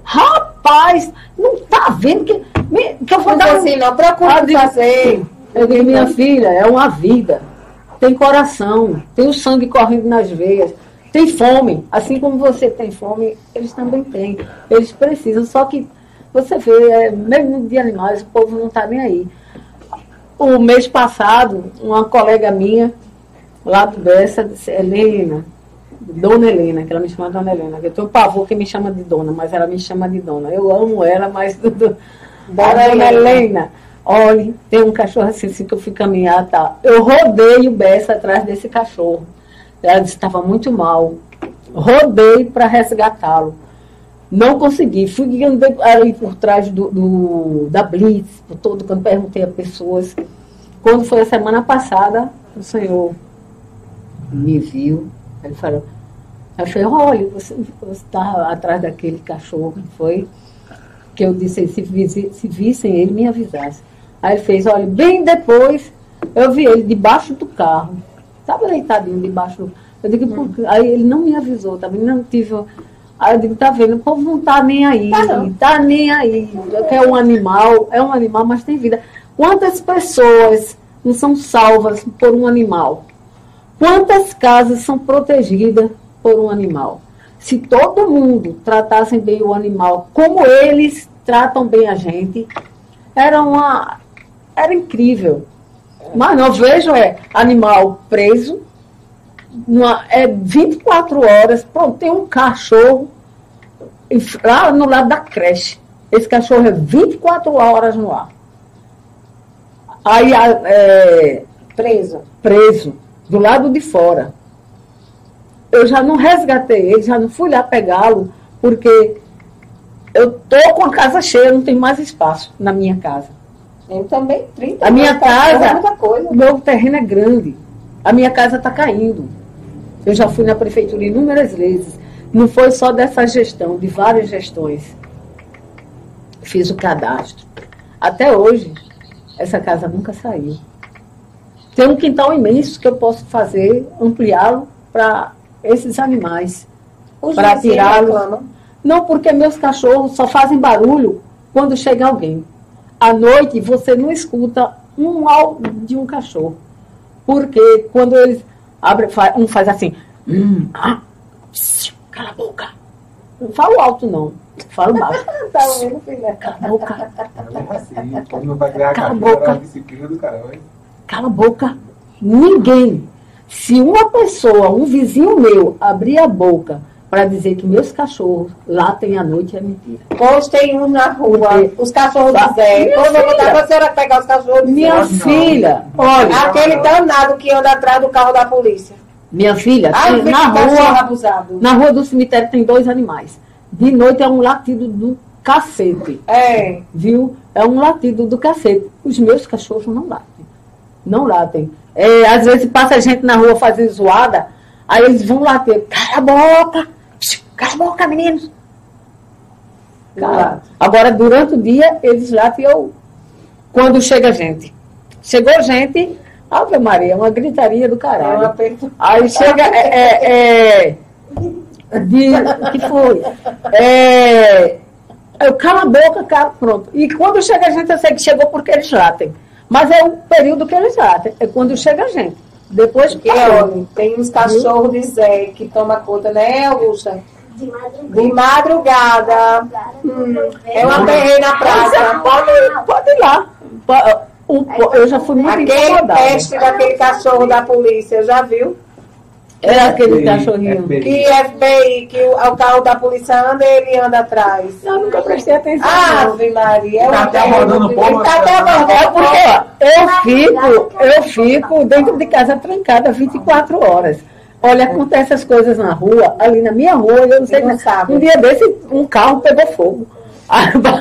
Rapaz, não tá vendo que, que eu vou dar assim, não procura ah, fazer. Eu digo, minha filha, é uma vida. Tem coração, tem o sangue correndo nas veias, tem fome. Assim como você tem fome, eles também têm. Eles precisam, só que você vê, é, mesmo de animais, o povo não está nem aí. O mês passado, uma colega minha, lá do Bessa, disse, Helena, Dona Helena, que ela me chama Dona Helena, que eu tenho pavor que me chama de Dona, mas ela me chama de Dona. Eu amo ela, mas do, do, Dona Helena. Helena. Olha, tem um cachorro assim, assim que eu fui caminhar, tá? Eu rodei o Bessa atrás desse cachorro. Ela estava muito mal. Rodei para resgatá-lo. Não consegui. Fui andei ali por trás do, do, da Blitz, por todo, quando perguntei a pessoas. Quando foi a semana passada, o senhor me viu. Ele falou, falei, olha, você está atrás daquele cachorro, foi? Que eu disse, se, se vissem ele, me avisasse. Aí ele fez, olha, bem depois, eu vi ele debaixo do carro. Estava deitadinho debaixo Eu digo, hum. aí ele não me avisou, também não tive Aí eu digo, tá vendo, o povo não tá nem aí, tá, não. tá nem aí. É um animal, é um animal, mas tem vida. Quantas pessoas não são salvas por um animal? Quantas casas são protegidas por um animal? Se todo mundo tratasse bem o animal como eles tratam bem a gente, era uma. Era incrível. Mas não vejo é animal preso, uma, é 24 horas, pronto, tem um cachorro lá no lado da creche. Esse cachorro é 24 horas no ar. Aí é, preso. Preso, do lado de fora. Eu já não resgatei ele, já não fui lá pegá-lo, porque eu tô com a casa cheia, não tem mais espaço na minha casa. Eu também, 30 A minha casa, é o meu terreno é grande. A minha casa está caindo. Eu já fui na prefeitura inúmeras vezes. Não foi só dessa gestão, de várias gestões. Fiz o cadastro. Até hoje, essa casa nunca saiu. Tem um quintal imenso que eu posso fazer, ampliá-lo para esses animais. Para tirá-los. Não, porque meus cachorros só fazem barulho quando chega alguém. À noite você não escuta um áudio de um cachorro. Porque quando eles abre, um faz assim, hum, ah, cala a boca. Não falo alto, não. Falo baixo. tá filha? Cala a boca. Cala a boca. Cala a boca. Ninguém. Se uma pessoa, um vizinho meu, abrir a boca para dizer que meus cachorros latem à noite é mentira. Hoje tem um na rua, Porque, os cachorros tá, Zé. Quando eu vou dar para a senhora pegar os cachorros de Minha filha, olha. Aquele danado que anda atrás do carro da polícia. Minha filha, ah, tem, na rua, abusado. na rua do cemitério tem dois animais. De noite é um latido do cacete. É. Viu? É um latido do cacete. Os meus cachorros não latem. Não latem. É, às vezes passa gente na rua fazendo zoada, aí eles vão latir. Cala a boca! Cala a boca, meninos! Cala. Agora, durante o dia, eles latem eu quando chega gente. Chegou gente, Ave Maria, uma gritaria do caralho. Aí chega. É, é, é, de, o que foi? É, eu cala a boca, cara, pronto. E quando chega a gente, eu sei que chegou porque eles latem. Mas é o período que eles latem. É quando chega a gente. Depois olha, tem uns cachorros de Zé que toma conta, né, Augusta? De madrugada. De madrugada. Hum, é uma berrei na Você praça. pode, pode ir lá. Pa- o- eu já fui muito Aquele incomodada. teste daquele cachorro da polícia, já viu? É aquele FBI, cachorrinho. FBI. Que FBI, que o, o carro da polícia anda e ele anda atrás. Eu nunca prestei atenção. Ave Maria, é Tá um até abordando o povo, Ele tá até né? abordando É o porque eu fico, eu fico dentro de casa trancada 24 horas. Olha, acontecem essas coisas na rua, ali na minha rua, eu não sei Não sabe. Um dia desse, um carro pegou fogo.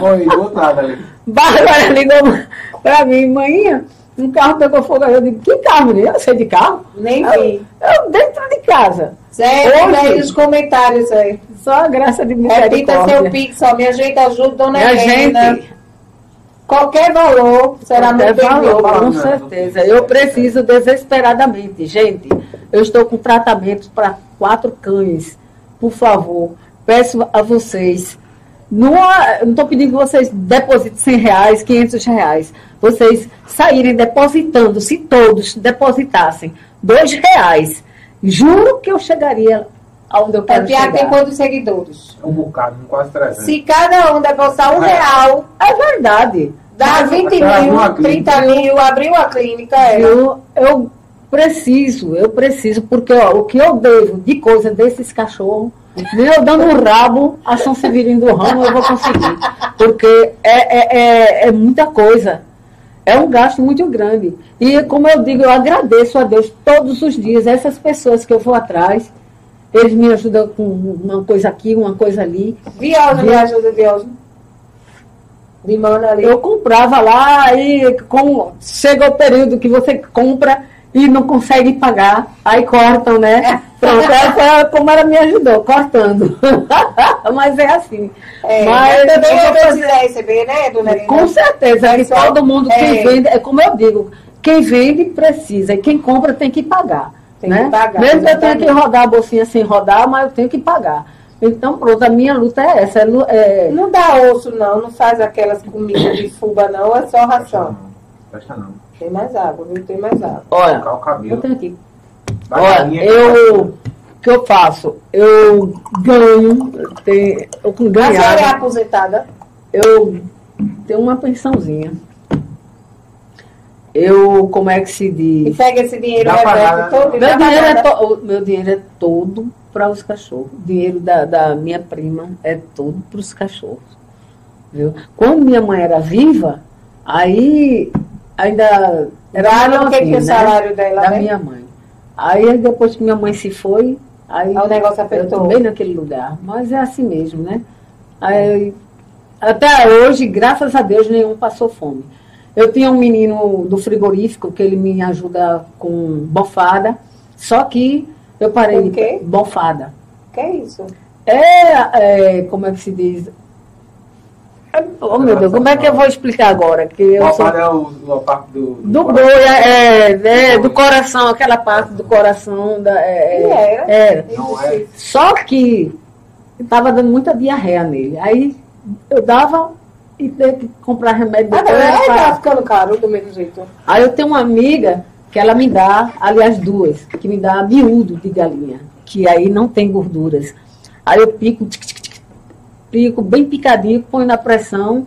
Foi lado ali. Bárbara ligou pra mim, manhã, um carro pegou fogo. Aí Eu digo, que carro, menina? Eu sei de carro. Nem Eu, vi. eu dentro de casa. Zé, Hoje- nos comentários aí. Só a graça de Repita seu misericórdia. pix, ó. Minha gente ajuda, dona Helena. gente, Qualquer valor será Qualquer muito bem-vindo. valor, com certeza. Eu preciso desesperadamente. Gente, eu estou com tratamento para quatro cães. Por favor, peço a vocês. Não é- não estou pedindo que vocês depositem 100 reais, 500 reais. Vocês saírem depositando, se todos depositassem dois reais, juro que eu chegaria aonde eu É quero pior que tem chegar. quantos seguidores? Um bocado, quase 300. Se cada um depositar um É. real, É verdade. dá 20 Até mil, uma 30 mil, abriu a clínica. É. Eu, eu preciso, eu preciso, porque ó, o que eu devo de coisa desses cachorros, nem eu dando um rabo a São Severino do Ramo, eu vou conseguir. Porque é, é, é, é muita coisa. É um gasto muito grande. E como eu digo, eu agradeço a Deus todos os dias, essas pessoas que eu vou atrás, eles me ajudam com uma coisa aqui, uma coisa ali. Viosa, me ajuda, Viosa. De mano ali. Eu comprava lá e com, chega o período que você compra e não consegue pagar, aí cortam, né? Pronto, essa como ela me ajudou, cortando. Mas é assim. É, Mas mas também eu vou eu fazer- receber, né, dona Helena? Com certeza, que Pessoal, todo mundo, quem é. vende, é como eu digo, quem vende precisa, e quem compra tem que pagar. Tem né? que pagar, Mesmo que eu tenha exatamente. que rodar a bolsinha sem rodar, mas eu tenho que pagar. Então, pronto, a minha luta é essa. É, é, Não dá osso, não. Não faz aquelas comidas de fuba, não. É só ração. Presta não. Tem mais água, viu? Tem mais água. olha, eu tenho aqui. Olha, eu. O que eu faço? Eu ganho, eu tenho, eu com A senhora é aposentada? eu tenho uma pensãozinha. Eu, como é que se E diz? pega esse dinheiro, nada. todo e Meu dinheiro, é to- meu dinheiro é todo para os cachorros. O dinheiro da, da minha prima é todo para os cachorros. Viu? Quando minha mãe era viva, aí ainda era o que, que melhorzinho, o salário dela, da né? minha mãe. Aí depois que minha mãe se foi, aí o negócio eu apertou. bem naquele lugar. Mas é assim mesmo, né? Aí, até hoje, graças a Deus, nenhum passou fome. Eu tinha um menino do frigorífico que ele me ajuda com bofada, só que eu parei Com de quê? bofada. Que é isso? É, é, como é que se diz? É, Oh meu Deus, como é que eu vou explicar agora? Que eu sou Bofada é o, a parte do. do boi, é, é, é, do coração, aquela parte do coração da, é, E é, era? era. Não é. Só que estava dando muita diarreia nele. Aí eu dava e tinha que comprar remédio Ah, depois. é, tá ficando caro do mesmo jeito. Aí eu tenho uma amiga que ela me dá, aliás, duas, que me dá miúdo de galinha, que aí não tem gorduras. Aí eu pico, tic, tic, tic, pico bem picadinho, ponho na pressão.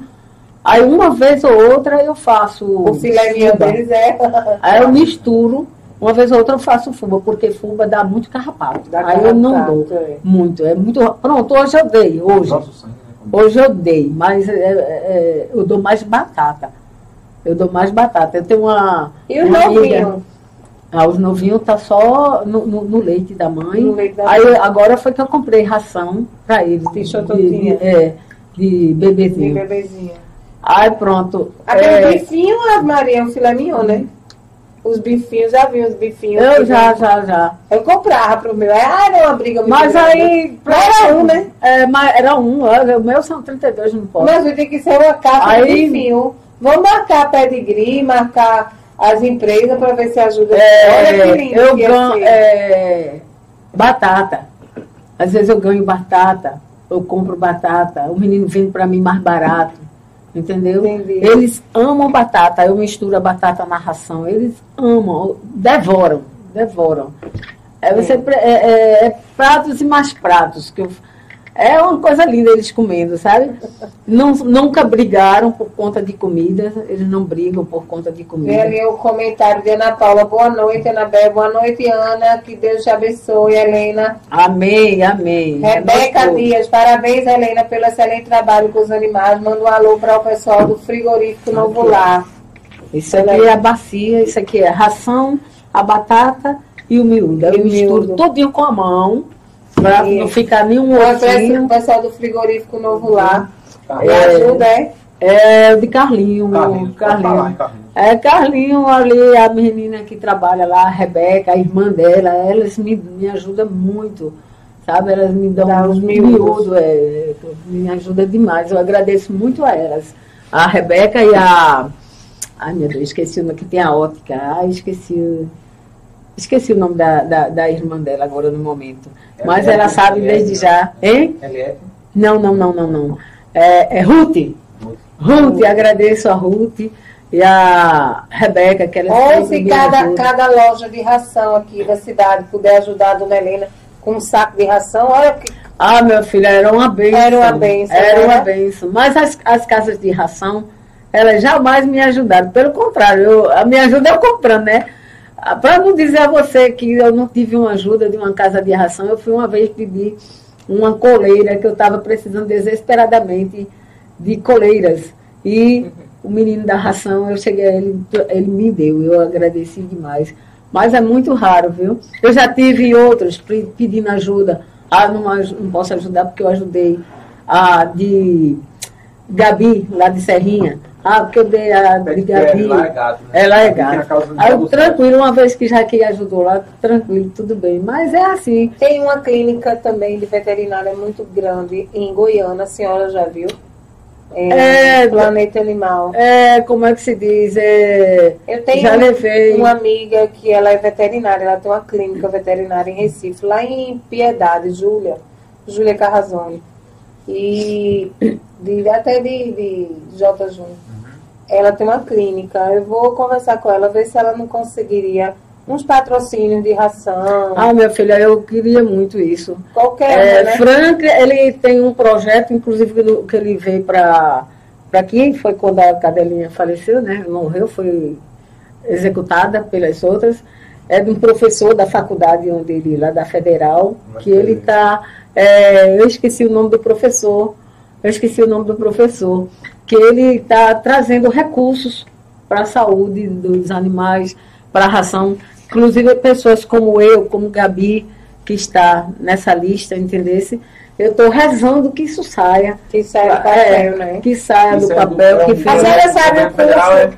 Aí uma vez ou outra eu faço. O filé mignon fuba. deles é. Aí eu misturo, uma vez ou outra eu faço fuba, porque fuba dá muito carrapato. Dá aí eu não carrapato, dou. é. Muito, é muito. Pronto, hoje eu dei, hoje. Né? Hoje eu dei, mas é, é, eu dou mais batata. Eu dou mais batata. Eu tenho uma. E os novinhos? Ah, os novinhos tá só no, no- no leite da mãe. Leite da Aí mãe. agora foi que eu comprei ração para eles. De, Deixou de, todinha. de, é, de De bebezinho. Aí pronto. Aquele é, bifinho, Maria, é um filé mignon, né? Os bifinhos, já vi os bifinhos. eu já, já, já. Eu comprava pro meu. Ah, era uma briga muito Mas grande. aí. Não era um, né? É, mas era um, olha, o meu são 32, não pode. Mas tem que ser uma caixa de bifinho. Vamos marcar pedigree, marcar as empresas para ver se ajuda. É, Olha que lindo eu ia ganho ser. é, batata. Às vezes eu ganho batata, eu compro batata, o menino vende para mim mais barato. Entendeu? Entendi. Eles amam batata, eu misturo a batata na ração. Eles amam, devoram, devoram. É, você, pre- é, é- é pratos e mais pratos. Que eu, é uma coisa linda eles comendo, sabe? Não, nunca brigaram por conta de comida, eles não brigam por conta de comida. ali o comentário de Ana Paula. Boa noite, Anabel. Boa noite, Ana. Que Deus te abençoe, Helena. Amém, amém. Rebeca Nós Dias, parabéns, Helena, pelo excelente trabalho com os animais. Manda um alô para o pessoal do frigorífico Novo Lar. Isso aqui é a bacia, isso aqui é a ração, a batata e o miúdo. E Eu misturo miúdo. todinho com a mão, para Isso. não ficar nenhum O ovinho. pessoal do frigorífico Novo Lar. Tá. Me É. ajuda, é? É de Carlinho, hein, Carlinhos. É Carlinho ali, a menina que trabalha lá, a Rebeca, a irmã dela, elas me, me ajudam muito, sabe? Elas me dão Dá os um miúdos. miúdo, é, me ajuda demais. Eu agradeço muito a elas. A Rebeca e a. Ai meu Deus, esqueci o nome, que tem a ótica. Ai, esqueci. Esqueci o nome da, da, da irmã dela agora no momento. Mas Eliette, ela sabe Eliette, desde já. Hein? Eliette. Não, não, não, não, não. É, é Ruth. Ruth, agradeço a Ruth e a Rebeca, que Ou sempre se me cada, cada loja de ração aqui da cidade puder ajudar a dona Helena com um saco de ração, olha que Ah, meu filho, era uma benção. Era uma bênção, Era né? uma benção. Mas as, as casas de ração, elas jamais me ajudaram. Pelo contrário, eu, a minha ajuda eu comprando, né? Para não dizer a você que eu não tive uma ajuda de uma casa de ração, eu fui uma vez pedir uma coleira que eu estava precisando desesperadamente de coleiras. E o menino da ração, eu cheguei a ele, ele me deu, eu agradeci demais. Mas é muito raro, viu? Eu já tive outros pe- pedindo ajuda. Ah, não, não posso ajudar porque eu ajudei a de Gabi, lá de Serrinha. Ah, porque eu dei a de Gabi. Lá é gato, né? Ela é causa de Aí, eu, abuso. tranquilo, uma vez que já que ajudou lá, tranquilo, tudo bem. Mas é assim. tem uma clínica também de veterinária muito grande em Goiânia, a senhora já viu? É, É, Planeta Animal. É, como é que se diz? É, Eu tenho já levei. uma amiga que ela é veterinária, ela tem uma clínica veterinária em Recife, lá em Piedade, Júlia, Júlia Carrazone. E de, até de, de J. Júnior. Ela tem uma clínica. Eu vou conversar com ela, ver se ela não conseguiria uns patrocínios de ração, Ah, minha filha, eu queria muito isso. qualquer É, né? Frank, ele tem um projeto, inclusive, que ele- veio para aqui, foi quando a cadelinha faleceu, né? Morreu, foi executada pelas outras. É de um professor da faculdade onde ele, lá da Federal, Mas que ele está. eu esqueci o nome do professor. Eu esqueci o nome do professor. Que ele está trazendo recursos para a saúde dos animais, para a ração. Inclusive pessoas como eu, como Gabi, que está nessa lista, entendesse? Eu estou rezando que isso saia. Que sai do É, papel, né? Que saia Isso do é papel, é que. A senhora sabe do o curso? é?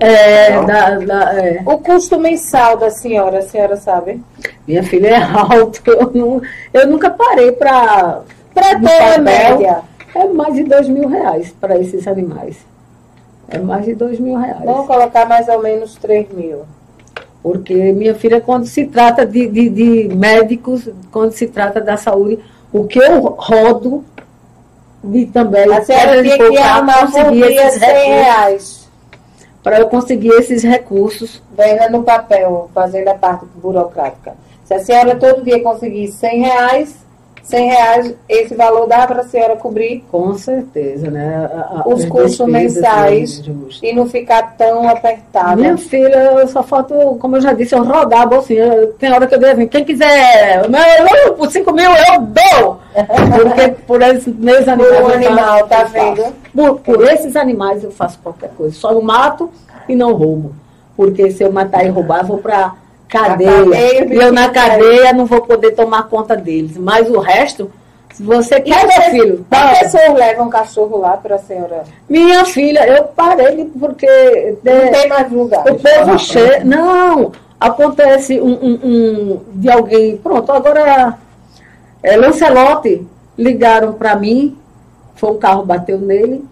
É, Não? da, da- é. O custo mensal da senhora, a senhora sabe? Minha filha é alto. Eu, não, eu nunca parei para. Para ter a média. É mais de dois mil reais para esses animais. É mais de dois mil reais. Vamos colocar mais ou menos 3 mil. Porque, minha filha, quando se trata de, de, de médicos, quando se trata da saúde, o que eu rodo de também A senhora tinha que arrumar por dia 100 reais. para eu conseguir esses recursos. Venda no papel, fazendo a parte burocrática. Se a senhora todo dia conseguir 100 reais, 100 reais, esse valor dá para a senhora cobrir Com certeza, né? A- a- os custos despesas, mensais e não ficar tão apertada. Minha filha, eu só falta, como eu já disse, eu rodar a bolsinha. Eu- Tem hora que eu assim, quem quiser, eu, por 5 mil eu dou! Porque por esses meus animais. Por um eu animal, faço- tá eu vendo? Por, por esses animais eu faço qualquer coisa. Só não mato e não roubo. Porque se eu matar e roubar, eu vou pra cadeia. cadeia, e eu na cadeia não vou poder tomar conta deles. Mas o resto, se você quer, meu filho, tá, As pessoas levam um cachorro lá para a senhora. minha filha, eu parei porque. Não é, tem mais lugar. o povo cheio. Não! Acontece um, um- um- de alguém. Pronto, agora. É, Lancelote ligaram para mim. Foi um carro bateu nele.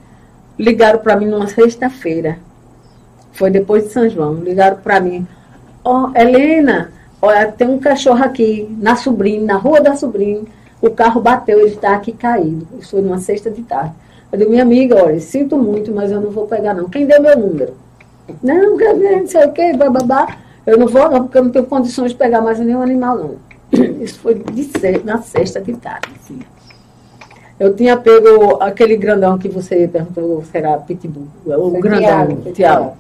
ligaram para mim numa sexta-feira. Foi depois de São João. Ligaram para mim. Ó, oh, Helena, olha, tem um cachorro aqui na sobrinha, na rua da sobrinha. O carro bateu, ele está aqui caído. Isso foi numa sexta de tarde. Eu disse, minha amiga, olha, sinto muito, mas eu não vou pegar não. Quem deu meu número? Não, não sei o quê, bababá. Eu não vou não, porque eu não tenho condições de pegar mais nenhum animal, não. Isso foi de na sexta de tarde. Assim. Eu tinha pego aquele grandão que você perguntou, será pitbull, o Foi grandão, Tiago.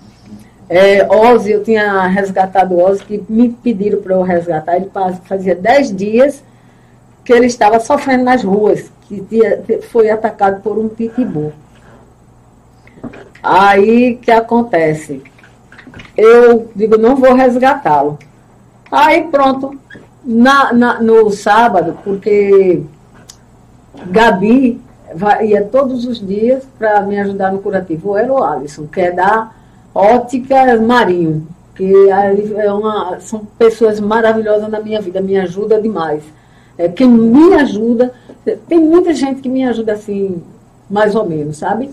É, Ozzy, eu tinha resgatado o Ozzy, que me pediram para eu resgatar. Ele fazia 10 dias que ele estava sofrendo nas ruas, que tinha, foi atacado por um pitbull. Aí, que acontece? Eu digo, não vou resgatá-lo. Aí, pronto. Na, na, no sábado, porque Gabi vai, ia todos os dias para me ajudar no curativo. Ela ou Alisson, que é da Ótica Marinho, que é uma, são pessoas maravilhosas na minha vida, me ajuda demais. É, quem me ajuda, tem muita gente que me ajuda assim, mais ou menos, sabe?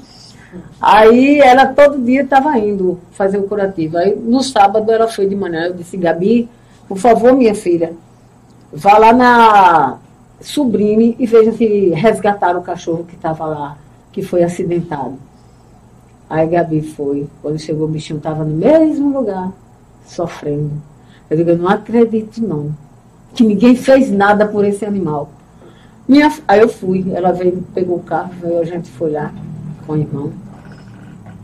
Aí ela todo dia estava indo fazer o curativo. Aí no sábado ela foi de manhã, eu disse, Gabi, por favor, minha filha, vá lá na Sublime e veja se resgataram o cachorro que estava lá, que foi acidentado. Aí Gabi foi. Quando chegou, o bichinho estava no mesmo lugar, sofrendo. Eu digo, eu não acredito não, que ninguém fez nada por esse animal. Minha, aí eu fui, ela veio, pegou o carro, a gente foi lá com o irmão.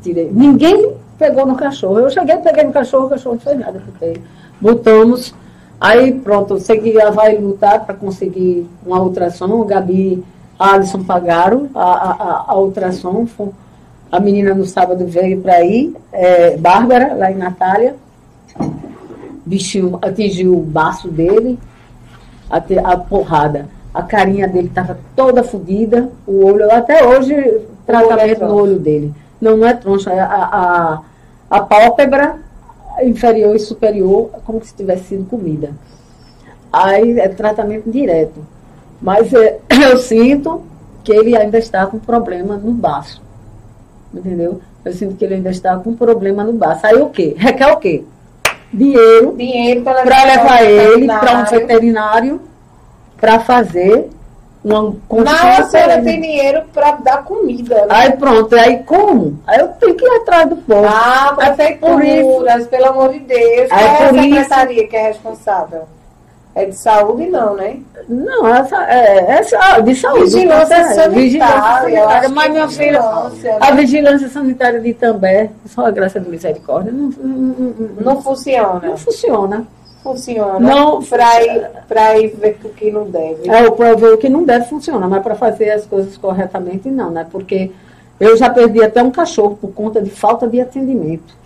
Tirei. Ninguém pegou no cachorro. Eu cheguei, peguei no cachorro, o cachorro não fez nada por ele. Botamos Aí pronto, eu sei que ela vai lutar para conseguir uma ultrassom. O Gabi a Alisson pagaram a, a, a ultrassom. A menina no sábado veio para ir, é, Bárbara, lá em Natália. Bichinho atingiu o baço dele, a, a porrada. A carinha dele estava toda fodida, o olho, até hoje, tratamento no olho dele. Não, não é troncha, é a, a, a pálpebra inferior e superior, como se tivesse sido comida. Aí é tratamento direto. Mas é, eu sinto que ele ainda está com problema no baço. Entendeu? Eu sinto que ele ainda está com problema no baço. Aí o quê? Requer o quê? Dinheiro, Dinheiro para levar ele para um veterinário para fazer uma Mas a senhora tem dinheiro para dar comida. Né? Aí pronto, aí como? Aí eu tenho que ir atrás do povo. Ah, prefeituras, pelo amor de Deus. Aí, Qual é a secretaria isso... que é responsável? É de saúde, não, né? Não, essa, é, essa de saúde. Vigilância é, sanitária. Vigilância sanitária. Mas, minha filha, né? a vigilância sanitária de Itambé, só a graça de misericórdia, não, não, não, não funciona. Não funciona funciona não para ir, ir ver o que não deve. É, para ver o que não deve funciona, mas para fazer as coisas corretamente não, né? Porque eu já perdi até um cachorro por conta de falta de atendimento.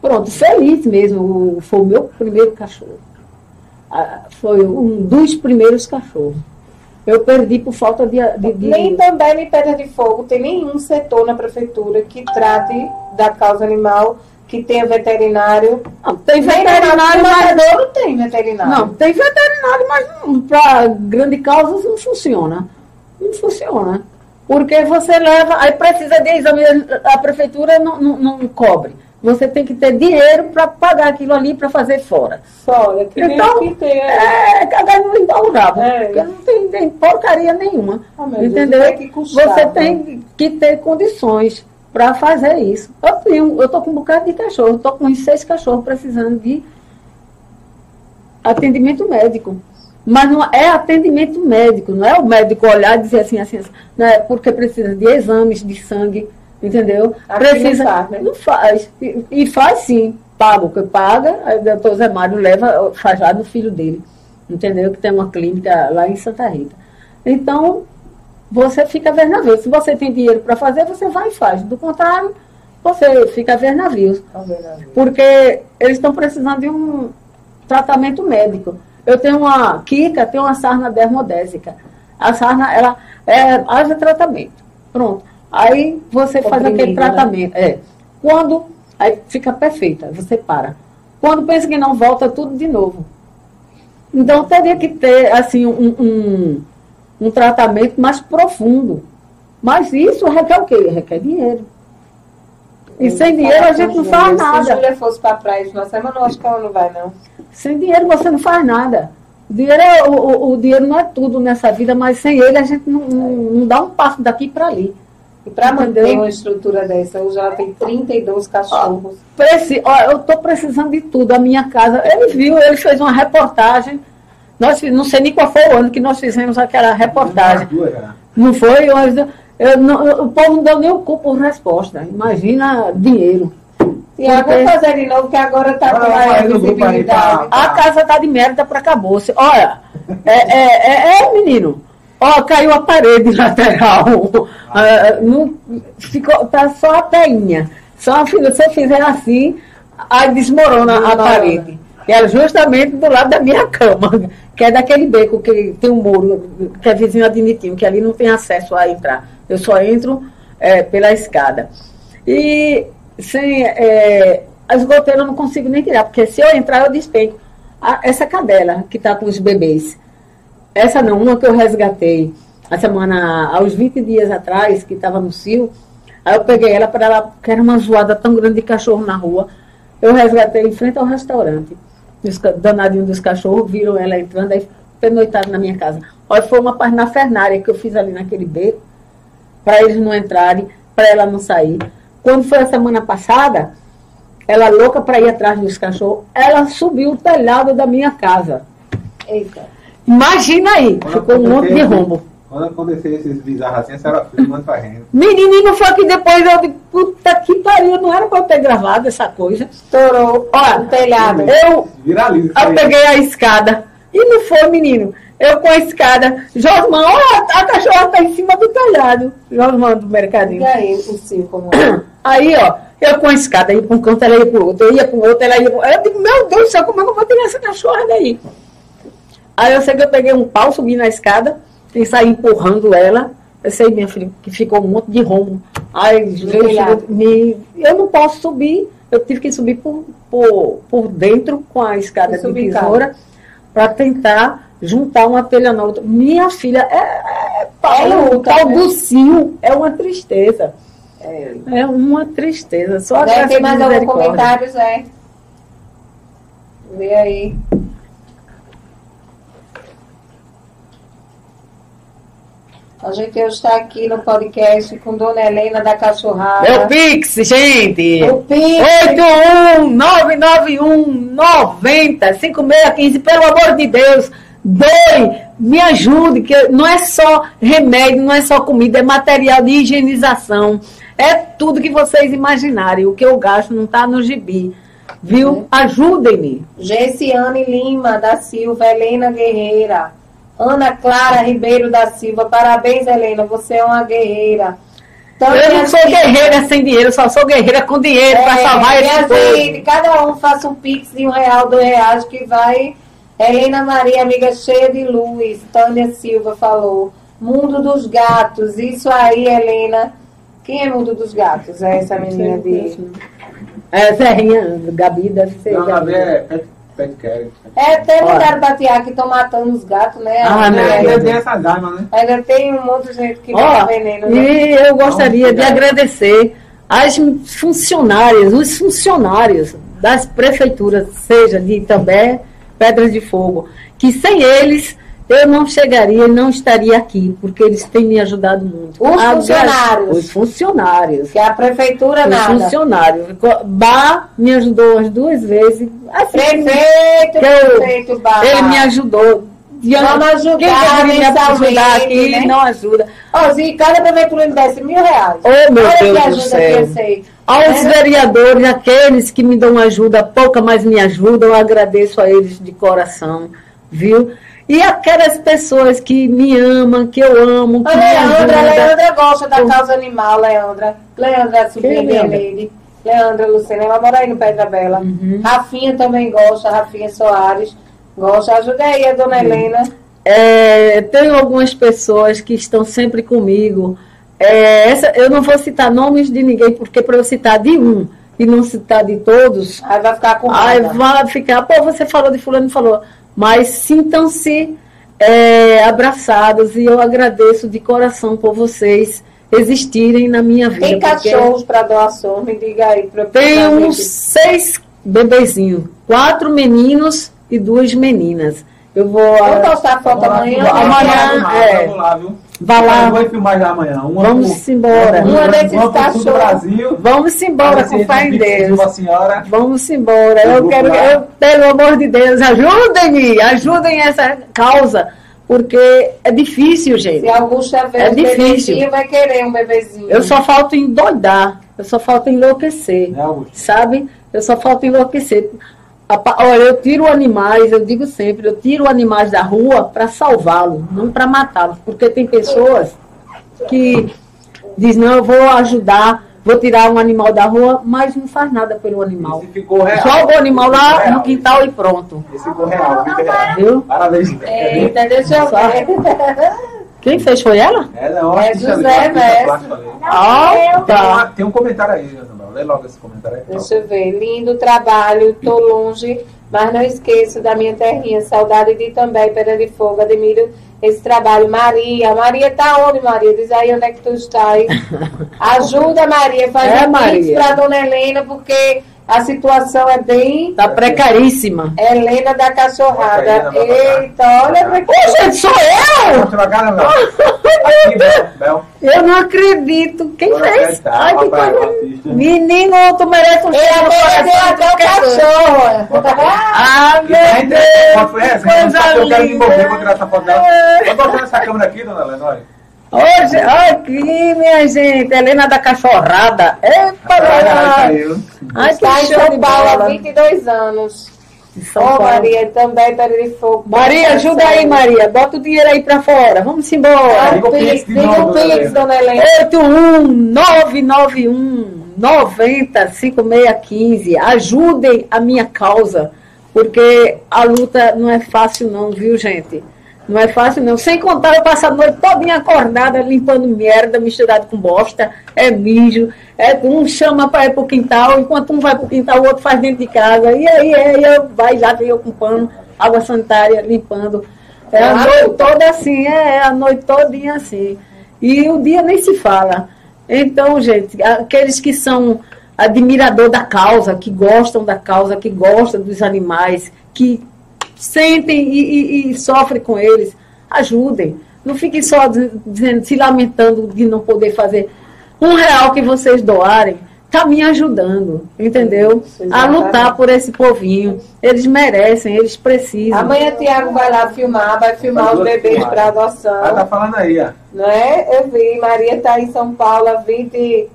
Pronto, feliz mesmo, foi o meu primeiro cachorro. Ah, foi um dos primeiros cachorros. Eu perdi por falta de. de, de... Nem também nem Pedra de Fogo tem nenhum setor na prefeitura que trate da causa animal que tenha veterinário. Não, tem veterinário, mas não tem veterinário. Não, tem veterinário, mas para grande causa não funciona. Não funciona. Porque você leva, aí precisa de exame, a prefeitura não, não, não cobre. Você tem que ter dinheiro para pagar aquilo ali para fazer fora. Fora, que então, que ter. É, limpar o rabo. É. Porque não tem, tem porcaria nenhuma. Ah, entendeu? Custar, você né? tem que ter condições para fazer isso. Eu tenho, eu tô com um bocado de cachorro, estou com uns seis cachorros precisando de atendimento médico. Mas não é atendimento médico, não é o médico olhar e dizer assim, assim, assim não é porque precisa de exames de sangue, entendeu? Aqui precisa, não faz, né? não faz. E, e, faz sim, paga o que paga, aí o doutor Zé Mário leva, faz lá no filho dele, entendeu? Que tem uma clínica lá em Santa Rita. Então, você fica a ver navios. Se você tem dinheiro para fazer, você vai e faz. Do contrário, você fica a ver navios. Porque eles estão precisando de um tratamento médico. Eu tenho uma Kika, tem uma sarna dermodésica. A sarna, ela é, haja tratamento. Pronto. Aí você faz aquele né? tratamento. Né? É. Quando, aí fica perfeita, você para. Quando pensa que não, volta tudo de novo. Então teria que ter, assim, um, um um tratamento mais profundo. Mas isso requer o quê? Requer dinheiro. E sem dinheiro a gente não faz nada. Se a Júlia fosse para a praia de uma semana, eu acho que ela não vai, não. Sem dinheiro você não faz nada. O dinheiro, é, o, o, o dinheiro não é tudo nessa vida, mas sem ele a gente não, não dá um passo daqui para ali. E para manter uma estrutura dessa, hoje ela tem 32 cachorros. Preci, ó, eu estou precisando de tudo. A minha casa, ele viu, ele fez uma reportagem. Nós, não sei nem qual foi o ano que nós fizemos aquela reportagem. Não foi? Eu, eu, não, o povo não deu nem o cu por resposta. Imagina dinheiro. E eu vou fazer de novo, que agora está com maior visibilidade. A casa está de merda para acabou-se. Olha, é, é, é, é menino. Ó, caiu a parede lateral. Uh, não, ficou, tá só a peinha. Só se você fizer assim, aí desmorona a parede. Que era justamente do lado da minha cama, que é daquele beco que tem um muro, que é vizinho admitido, que ali não tem acesso a entrar. Eu só entro é, pela escada. E sem é, as goteiras eu não consigo nem tirar, porque se eu entrar, eu despenco. essa cadela que está com os bebês essa não, uma que eu resgatei a semana, aos 20 dias atrás, que estava no cio. Aí eu peguei ela para ela, que era uma zoada tão grande de cachorro na rua. Eu resgatei em frente ao restaurante. Os danadinhos dos cachorros viram ela entrando, aí pernoitaram na minha casa. Olha, foi uma página fernária que eu fiz ali naquele beco, para eles não entrarem, para ela não sair. Quando foi a semana passada, ela louca para ir atrás dos cachorros, ela subiu o telhado da minha casa. Eita. Imagina aí, quando ficou um monte de rombo. Quando acontecer esses bizarros assim, a senhora filma fazendo. Menino, foi que depois eu digo, puta que pariu, não era pra eu ter gravado essa coisa. Estourou, ó, o telhado. Eu, Viraliza, eu peguei a escada. E não foi, menino. Eu com a escada. Josman, ó, a cachorra tá em cima do telhado. Josman do mercadinho. E aí, o cio, como é? Aí, ó, eu com a escada, ia para um canto, ela ia pro outro, eu ia pro outro, ela ia pro outro. Eu digo, meu Deus do céu, como é que eu vou tirar essa cachorra daí? Aí eu sei que eu peguei um pau, subi na escada e saí empurrando ela. Eu sei, minha filha, que ficou um monte de rombo. Aí me, eu não posso subir. Eu tive que subir por, por, por dentro com a escada de tesoura para tentar juntar uma telha na outra. Minha filha, é, é, é o tal né? do cio é uma tristeza. É, é uma tristeza. Só Deve ter mais alguns comentários, é. Vê aí. A gente hoje está aqui no podcast com Dona Helena da Cachorrada. É o Pix, gente! O Pix! 81991905615, pelo amor de Deus, doe, me ajude, que não é só remédio, não é só comida, é material de higienização. É tudo que vocês imaginarem. O que eu gasto não está no gibi. Viu? É. Ajudem-me. Gessiane Lima da Silva, Helena Guerreira. Ana Clara Ribeiro da Silva, parabéns, Helena, você é uma guerreira. Então, eu não sou guerreira sem dinheiro, só sou guerreira com dinheiro é, para salvar esse povo. Cada um faça um pix de um real, dois reais, que vai. Helena Maria, amiga cheia de luz, Tânia Silva falou. Mundo dos gatos, isso aí, Helena. Quem é Mundo dos Gatos? É essa menina de. É, Serrinha, Gabi deve ser. Não, Gabi é É, tem lugar batear que estão matando os gatos, né? Ah, né? Ainda tem essa dama, né? Ainda tem um monte de gente que oh, veneno. Né? E eu gostaria de agradecer as funcionárias, os funcionários das prefeituras, seja de Itambé, Pedras de Fogo, que sem eles eu não chegaria e não estaria aqui, porque eles têm me ajudado muito. Os a, funcionários. Os funcionários. Que a prefeitura os nada. Os funcionários. Bá me ajudou as duas vezes. Assim, prefeito, eu, prefeito Bá. Ele me ajudou. Vamos ajudar Quem me ajudar aqui né? não ajuda. Ó, se cada prefeitura me desse mil reais. Oh, meu Olha Deus do céu. Aos é. vereadores, aqueles que me dão ajuda, pouca, mas me ajudam, eu agradeço a eles de coração, viu? E aquelas pessoas que me amam, que eu amo, que a Leandra, me Leandra gosta da causa animal, Leandra. Leandra é a sobrinha dele. Leandra Lucena, ela mora aí no Pedra Bela. Uhum. Rafinha também gosta, Rafinha Soares gosta. Ajuda aí a dona uhum. Helena. É, tenho algumas pessoas que estão sempre comigo. É, essa, eu não vou citar nomes de ninguém, porque para eu citar de um e não citar de todos. Aí vai ficar com Aí vai ficar, pô, você falou de fulano, falou mas sintam-se é, abraçados e eu agradeço de coração por vocês existirem na minha vida. Tem cachorros para doação, me diga aí. Pra, Tem uns seis bebezinhos, quatro meninos e duas meninas. Eu vou. Vamos postar foto amanhã? Amanhã, é. Vamos lá, viu? Vai lá. Eu vou filmar já amanhã. Uma Vamos pro- embora. Uma desses uma do cachorros. Brasil. Vamos embora com fé em Deus. Vamos embora. Eu Eu quero, eu, pelo amor de Deus, ajudem-me, ajudem essa causa, porque é difícil, gente. Se Augusta ver É difícil. vai querer um bebezinho. Eu só falta endoidar, eu só falta enlouquecer, Né, Augusto? sabe? Eu só falta enlouquecer. Olha, eu tiro animais, eu digo sempre, eu tiro animais da rua para salvá-los, não para matá-los, porque tem pessoas que dizem, não, eu vou ajudar, vou tirar um animal da rua, mas não faz nada pelo animal. Joga o animal lá real. no quintal e pronto. Esse ficou real, ficou real. Viu? Parabéns. Eita, deixa eu ver. Quem fez foi ela? É, não, É acho que José li, Mestre. Ah, Tem, tá. uma- tem um comentário aí, Lê logo esse comentário aí. Deixa eu ver. Lindo trabalho, tô longe, mas não esqueço da minha terrinha. Saudade de também, Pedra de Fogo. Admiro esse trabalho. Maria, Maria tá onde, Maria? Diz aí onde é que tu estás. Ajuda, Maria. Faz É, um Maria. pra dona Helena, porque a situação é bem. Tá precaríssima. Helena da Cachorrada. Eita, olha pra Ô, gente, sou eu! Trocar, Bel? Aqui. Eu não acredito. Quem fez? Ai, que coisa. Menino, tu merece um cheiro no até coração. o cachorro. Ah, E aí, meu Deus, essa? que Eu quero coisa me envolver, vou linda. tirar essa foto dela. Vou botar essa câmera aqui, dona olha. Hoje, aqui, minha gente, Helena da Cachorrada. Epa, Ai, ai, que Está em show de São Paulo há bola. 22 anos. Ô, Paulo. Maria, também Pedra de Fogo. Maria, ajuda aí, Maria. Bota o dinheiro aí pra fora. Vamos embora. Diga o Pix dona Helena. 81991 90 5615. Ajudem a minha causa, porque a luta não é fácil não, viu, gente? Não é fácil não. Sem contar eu passo a noite todinha acordada limpando merda misturado com bosta, é mijo, é um chama para ir pro quintal, enquanto um vai pro quintal, o outro faz dentro de casa. E aí, aí eu vai lá vem eu com pano, água sanitária limpando. É a noite toda assim, é, é a noite todinha assim. E o dia nem se fala. Então, gente, aqueles que são admirador da causa, que gostam da causa, que gostam dos animais, que sentem e, e- e sofrem com eles, ajudem. Não fiquem só diz- dizendo, se lamentando de não poder fazer. Um real que vocês doarem está me ajudando, entendeu? Isso, A exatamente. lutar por esse povinho. Eles merecem, eles precisam. Amanhã Tiago vai lá filmar, vai filmar os bebês para Ah, adoção. tá falando aí, ó. Não é? Eu vi. Maria está em São Paulo há 20.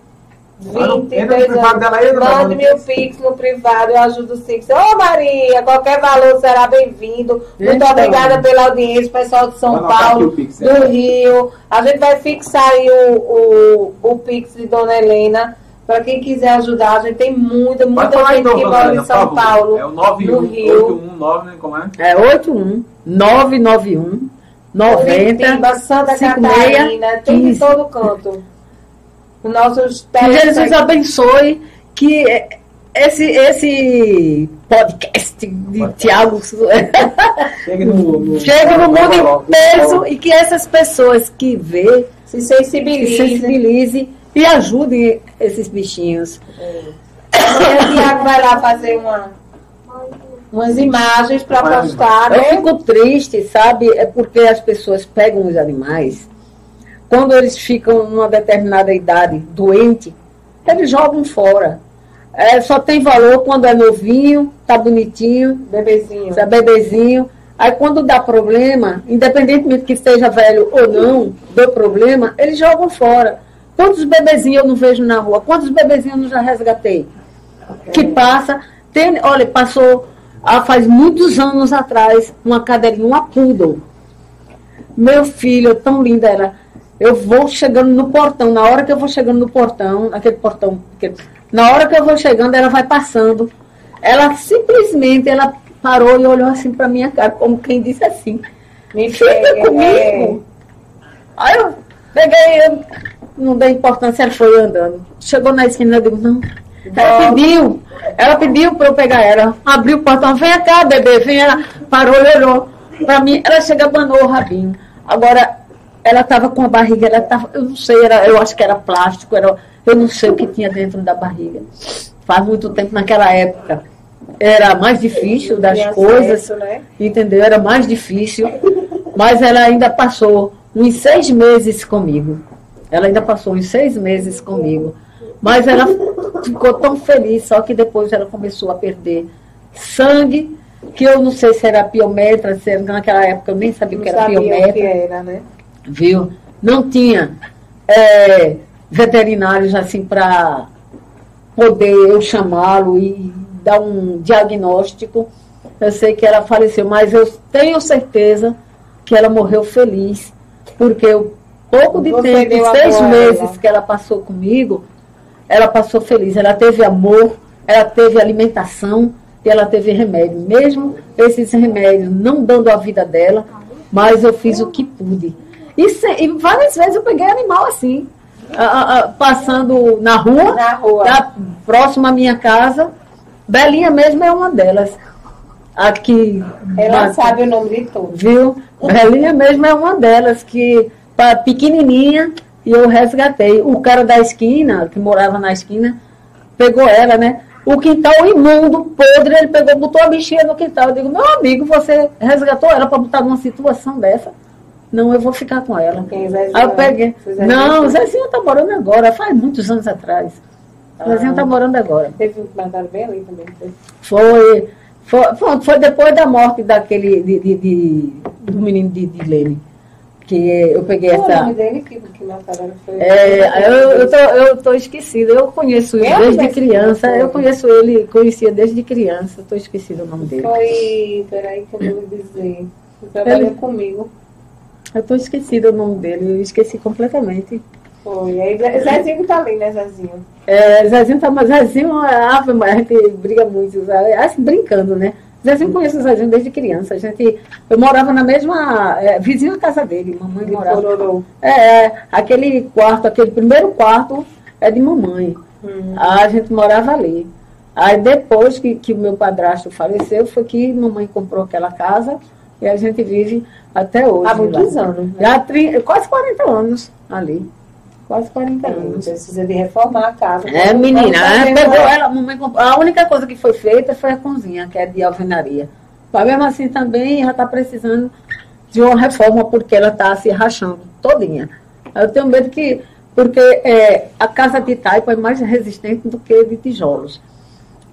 Entra no 22 privado dela aí, anos. Mande meu Pix no privado, eu ajudo sim. Ô Maria, qualquer valor será bem-vindo. Muito Então. obrigada pela audiência, pessoal de São Paulo, o Pix, do é. Rio. A gente vai fixar aí o, o, o Pix de Dona Helena. Para quem quiser ajudar, a gente tem muita, muita gente então, que mora Helena, em São. Paulo, É o no Rio. 919, né? Como é? É 81 991 90 Curitiba, Santa 56, Catarina, tem de 15. todo canto. Os nossos Que Jesus telespect- abençoe que é, esse, esse podcast de Tiago Chegue no, no, chegue no mundo no- inteiro e que essas pessoas que vê se se sensibilizem. sensibilize e ajudem esses bichinhos. Amanhã o Tiago vai lá fazer uma, umas imagens para postar, Eu né? fico triste, sabe? É porque as pessoas pegam os animais, quando eles ficam numa determinada idade doente, eles jogam fora. É, só tem valor quando é novinho, tá bonitinho, Bebezinho. é bebezinho. Aí quando dá problema, independentemente que esteja velho ou não, deu problema, eles jogam fora. Quantos bebezinhos eu não vejo na rua? Quantos bebezinhos eu não já resgatei? Que passa, tem, olha, passou ah, faz muitos anos atrás uma cadeirinha, uma poodle. Meu filho, tão linda ela. Eu vou chegando no portão, na hora que eu vou chegando no portão, naquele portão, na hora que eu vou chegando, ela vai passando. Ela simplesmente, ela parou e olhou assim pra minha cara, como quem disse assim, Me fica pega, comigo. Aí eu peguei, eu não dei importância, ela foi andando. Chegou na esquina, eu digo, não. Ela pediu, ela pediu pra eu pegar ela. Abriu o portão, vem cá, bebê, vem. Ela parou e olhou pra mim. Ela chega, abanou o rabinho. Agora, ela estava com a barriga, ela tava, eu não sei, era, eu acho que era plástico, era, eu não sei o que tinha dentro da barriga. Faz muito tempo naquela época. Era mais difícil das coisas, né? entendeu? Era mais difícil. Mas ela ainda passou uns seis meses comigo. Ela ainda passou uns seis meses comigo. Mas ela ficou tão feliz, só que depois ela começou a perder sangue, que eu não sei se era piometra, se era, naquela época eu nem sabia o Não que era sabia o piometra que era, né? Viu? Não tinha é, veterinários assim para poder eu chamá-lo e dar um diagnóstico. Eu sei que ela faleceu, mas eu tenho certeza que ela morreu feliz, porque o pouco de Você tempo, seis a meses ela. que ela passou comigo, ela passou feliz. Ela teve amor, ela teve alimentação e ela teve remédio. Mesmo esses remédios não dando a vida dela, mas eu fiz o que pude. E, se- e várias vezes eu peguei animal assim, a- a- a- passando na rua, Na rua. da- próximo à minha casa. Belinha mesmo é uma delas. Aqui. Ela na- sabe o nome de todos. Viu? Belinha mesmo é uma delas que pequenininha e eu resgatei. O cara da esquina, que morava na esquina, pegou ela, né? O quintal imundo, podre, ele pegou, botou a bichinha no quintal. Eu digo, meu amigo, você resgatou ela para botar numa situação dessa? Não, eu vou ficar com ela. Zezinho, Aí eu peguei. Zezinho. Não, o Zezinho tá morando agora, faz muitos anos atrás. O Zezinho Ah. tá morando agora. Teve um comentário bem ali também. teve. Foi, foi, foi, foi depois da morte daquele, de, de- de- do menino de, de Lene, que eu peguei Qual o essa... nome dele que, que mataram? Foi... É, eu, eu, tô, eu tô esquecida, eu conheço ele Eu desde criança, eu conheço ele, conhecia desde criança, tô esquecida o nome dele. Foi. Peraí que eu vou dizer. Ele trabalhou Ele- comigo. Eu tô esquecida o nome dele, eu esqueci completamente. Foi. Aí Zé- Zezinho tá ali, né, Zezinho? É, Zezinho tá, mas Zezinho, a Ave a gente briga muito, sabe? assim, brincando, né? Zezinho conhece o Zezinho desde criança. A gente, eu morava na mesma, é, vizinho da casa dele, mamãe De morava. Pororô. É, é, aquele quarto, aquele primeiro quarto é de mamãe. Hum. A gente morava ali. Aí depois que, que o meu padrasto faleceu, foi que mamãe comprou aquela casa e a gente vive até hoje. Há muitos lá. anos. Né? Já há tri- quase 40 anos ali. Quase 40 Tem, anos. Precisa de reformar a casa. É, menina, é, pegou ela, mamãe. A única coisa que foi feita foi a cozinha, que é de alvenaria. Mas mesmo assim também ela está precisando de uma reforma, porque ela está se rachando todinha. Eu tenho medo que, porque é, a casa de taipa é mais resistente do que de tijolos.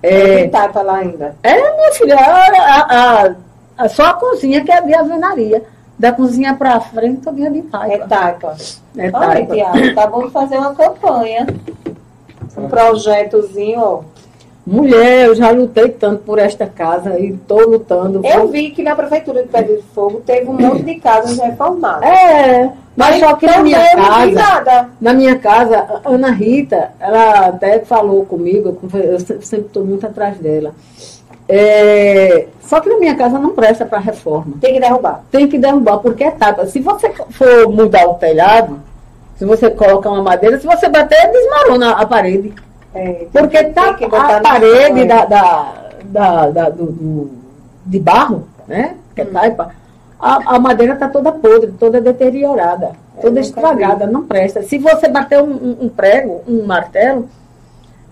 Tem É, tapa lá ainda. é minha filha, a, a- a- só a cozinha que é de alvenaria. Da cozinha para frente, todinha de É taipa. taipa. É Olha, taipa. Tiago, tá bom fazer uma campanha. Um projetozinho, ó. Mulher, eu já lutei tanto por esta casa e estou lutando. Eu vi que na Prefeitura de Pedro de Fogo teve um monte de casas reformadas. É, mas só que na minha casa, nada. na minha casa, a Ana Rita, ela até falou comigo, eu sempre estou muito atrás dela. É, só que na minha casa não presta para reforma. Tem que derrubar. Tem que derrubar, porque é tapa. Se você for mudar o telhado, se você colocar uma madeira, se você bater, desmarona a parede. É, Porque tá a parede chão, da, da, da, da- do, do- de barro, né? Que é Hum. taipa, a, a madeira está toda podre, toda deteriorada, toda estragada, não presta. Se você bater um- um prego, um martelo,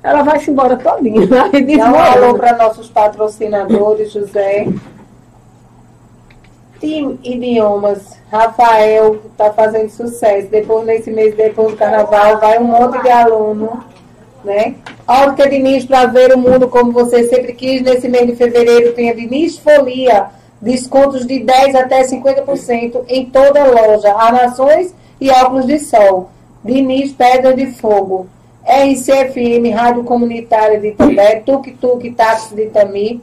ela vai se embora todinha. Aí Dá um alô para nossos patrocinadores, José. Team Idiomas, Rafael está fazendo sucesso. Depois, nesse mês, depois do carnaval, vai um monte de aluno. Né? Ótica Diniz para ver o mundo como você sempre quis. Nesse mês de fevereiro tem a Diniz Folia. Descontos de 10 até 50% em toda a loja. Armações e óculos de sol. Diniz Pedra de Fogo. RCFM, Rádio Comunitária de Itambé, Tuk Tuk Táxi de Itami,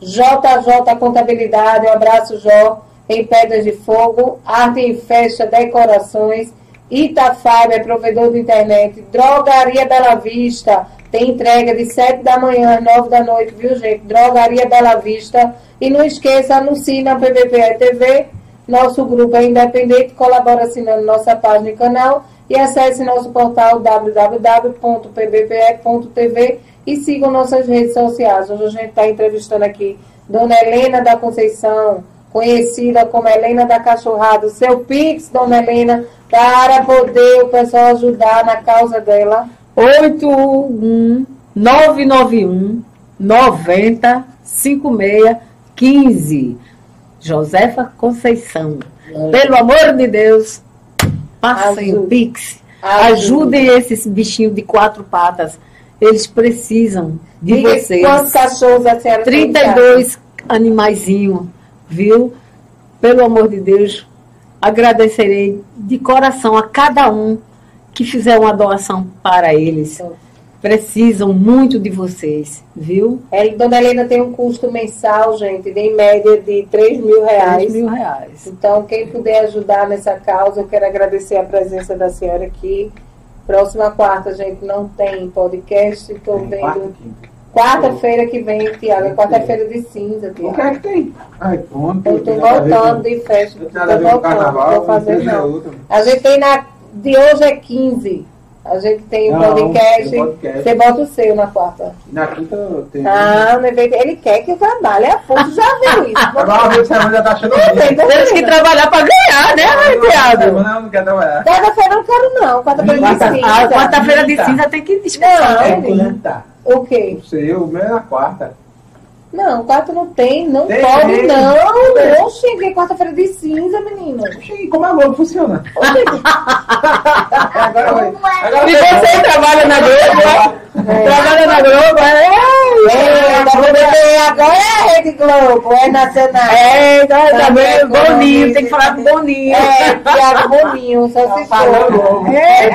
JJ Contabilidade, um abraço Jó, em Pedras de Fogo, Arte em Festa, Decorações, Itafiber, é provedor de internet, Drogaria Bela Vista, tem entrega de 7 da manhã às 9 da noite, viu gente? Drogaria Bela Vista. E não esqueça, anuncie na PBPE TV, nosso grupo é independente, colabora assinando nossa página e canal e acesse nosso portal www.pbpe.tv e sigam nossas redes sociais. Hoje a gente está entrevistando aqui Dona Helena da Conceição, conhecida como Helena da Cachorrada, seu Pix, dona Helena, para poder o pessoal ajudar na causa dela. 81991 90 56 15. Josefa Conceição. Pelo amor de Deus, passem o Pix. Ajudem esses bichinhos de quatro patas. Eles precisam de Diga vocês. Quantos cachorros a senhora tem em casa? 32 animaizinhos, viu? Pelo amor de Deus, agradecerei de coração a cada um que fizer uma doação para eles. Precisam muito de vocês, viu? É, Dona Helena tem um custo mensal, gente, de, em média de 3 mil reais. 10 mil reais. Então, quem puder ajudar nessa causa, eu quero agradecer a presença da senhora aqui. Próxima quarta, gente, não tem podcast. Estou vendo. quinta. Quarta-feira que vem, Tiago. É quarta-feira de cinza, O que Tiago. é que tem? Ai, pronto. Eu estou voltando de festa. Estou voltando. carnaval, Vou fazer é não. A gente tem na. De hoje é 15. A gente tem o Não, podcast. tem podcast. Você bota o seu na quarta. Na quinta eu tenho. Ah, não é ele quer que eu trabalhe a fundo, já viu isso. Agora a que você já tá achando Não, ruim. Temos que trabalhar para ganhar, né, Tiago? Não, não quer trabalhar. Quarta-feira eu não quero, não. Quarta-feira de cinza. A quarta-feira de cinza tem que descansar. Não, É né? quinta. O quê? O seu, o meu é na quarta. Não, quarta não tem, não Tem, pode, tem. não. Eu cheguei quarta-feira de cinza, menino. Oxi, como a Globo funciona? Agora vai. Agora E você trabalha na Globo, né? Trabalha na Globo, é? É, tá podendo- agora é a Rede Globo, é nacional. É, tá, tá Também vendo? é Boninho, tem que falar com Boninho. É, Tiago Boninho, só se falando. for. É,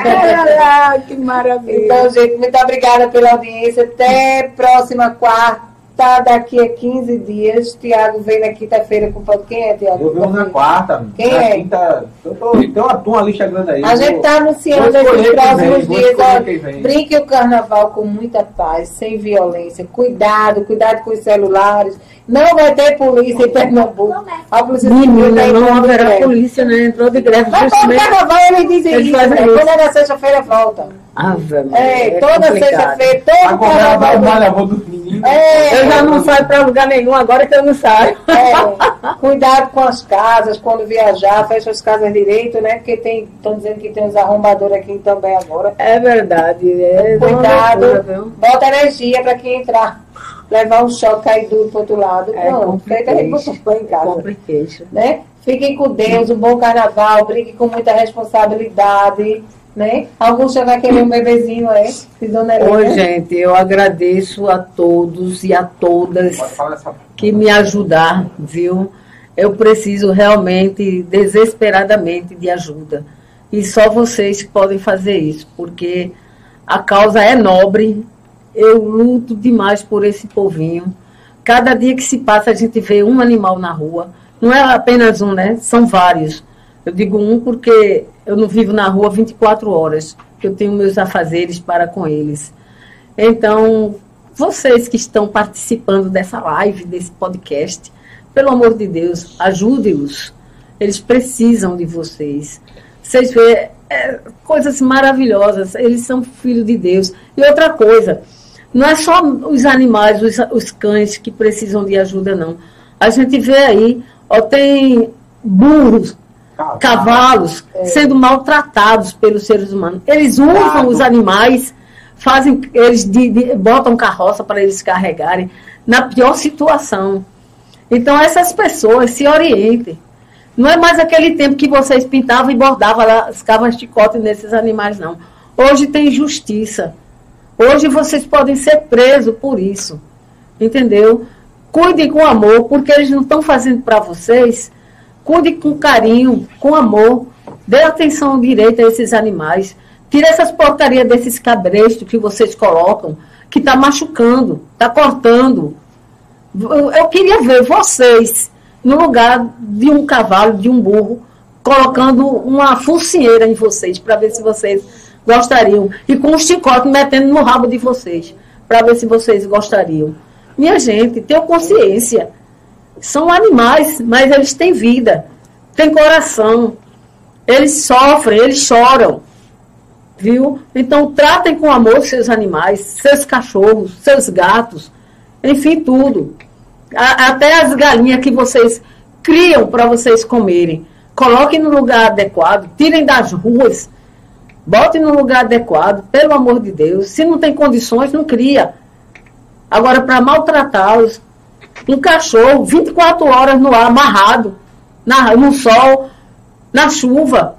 ah, que maravilha. Então, gente, muito obrigada pela audiência. Até próxima quarta, daqui a 15 dias. Tiago vem na quinta-feira com o podcast. Quem é, Tiago? Eu venho na quarta. Quem na é? quinta. Eu tô, tem uma, uma lista grande aí. A gente está anunciando quem próximos vem, dias. ó. Brinque o carnaval com muita paz, sem violência. Cuidado, cuidado com os celulares. Não vai ter polícia em Pernambuco. A polícia Civil Menina, tá não haverá greve. polícia, né? Entrou de greve Mas todo justamente. carnaval eles dizem Eles isso. né? isso. Quando é na sexta-feira, volta. Ave Maria, É, é toda sexta-feira, todo Agora vai o carnaval. É, Eu já não saio pra lugar nenhum, agora que eu não saio. É, cuidado com as casas, quando viajar, fecha as casas direito, né? Porque tem, estão dizendo que tem uns arrombadores aqui também agora. É verdade. É Cuidado, loucura, bota energia para quem entrar. Levar um choque, cair duro pro outro lado. É Não, feita complicado. em casa. Complicado. Né? Fiquem com Deus, um bom carnaval, brinque com muita responsabilidade. Né? Alguns já vai querer um bebezinho, é? De Dona Helena. Oi, gente, eu agradeço a todos e a todas que me ajudar, viu? Eu preciso realmente, desesperadamente, de ajuda. E só vocês podem fazer isso, porque a causa é nobre. Eu luto demais por esse povinho. Cada dia que se passa, a gente vê um animal na rua. Não é apenas um, né? São vários. Eu digo um porque eu não vivo na rua 24 horas. Eu tenho meus afazeres para com eles. Então, vocês que estão participando dessa live, desse podcast, pelo amor de Deus, ajude-os. Eles precisam de vocês. Vocês vê é, coisas maravilhosas. Eles são filhos de Deus. E outra coisa, não é só os animais, os, os cães que precisam de ajuda, não. A gente vê aí, ó, tem burros, cavalos sendo maltratados pelos seres humanos. Eles usam os animais, fazem eles de, de- botam carroça para eles carregarem na pior situação. Então essas pessoas se orientem. Não é mais aquele tempo que vocês pintavam e bordavam lá, ficavam chicote nesses animais, não. Hoje tem justiça. Hoje vocês podem ser presos por isso. Entendeu? Cuidem com amor, porque eles não estão fazendo para vocês. Cuide com carinho, com amor. Dê atenção direita a esses animais. Tire essas porcarias desses cabrestos que vocês colocam, que está machucando, está cortando. Eu, queria ver vocês no lugar de um cavalo, de um burro, colocando uma focinheira em vocês, para ver se vocês gostariam. E com um chicote metendo no rabo de vocês, para ver se vocês gostariam. Minha gente, tenham consciência. São animais, mas eles têm vida, têm coração. Eles sofrem, eles choram. Viu? Então tratem com amor seus animais, seus cachorros, seus gatos, enfim, tudo. A- até as galinhas que vocês criam para vocês comerem. Coloquem no lugar adequado, tirem das ruas, botem no lugar adequado, pelo amor de Deus. Se não tem condições, não cria. Agora, para maltratá-los, um cachorro 24 horas no ar, amarrado, na, no sol, na chuva.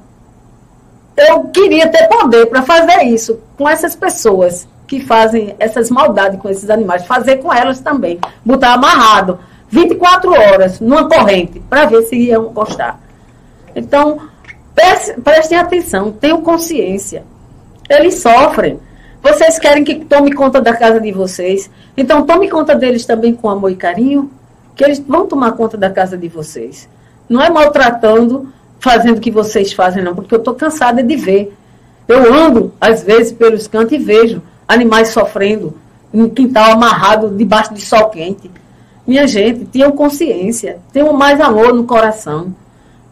Eu queria ter poder para fazer isso com essas pessoas que fazem essas maldades com esses animais, fazer com elas também. Botar amarrado 24 horas numa corrente para ver se iam gostar. Então, prestem atenção, tenham consciência. Eles sofrem. Vocês querem que tome conta da casa de vocês. Então, tome conta deles também com amor e carinho, que eles vão tomar conta da casa de vocês. Não é maltratando, fazendo o que vocês fazem, não, porque eu estou cansada de ver. Eu ando, às vezes, pelos cantos e vejo animais sofrendo, em quintal amarrado, debaixo de sol quente. Minha gente, tenham consciência, tenham mais amor no coração.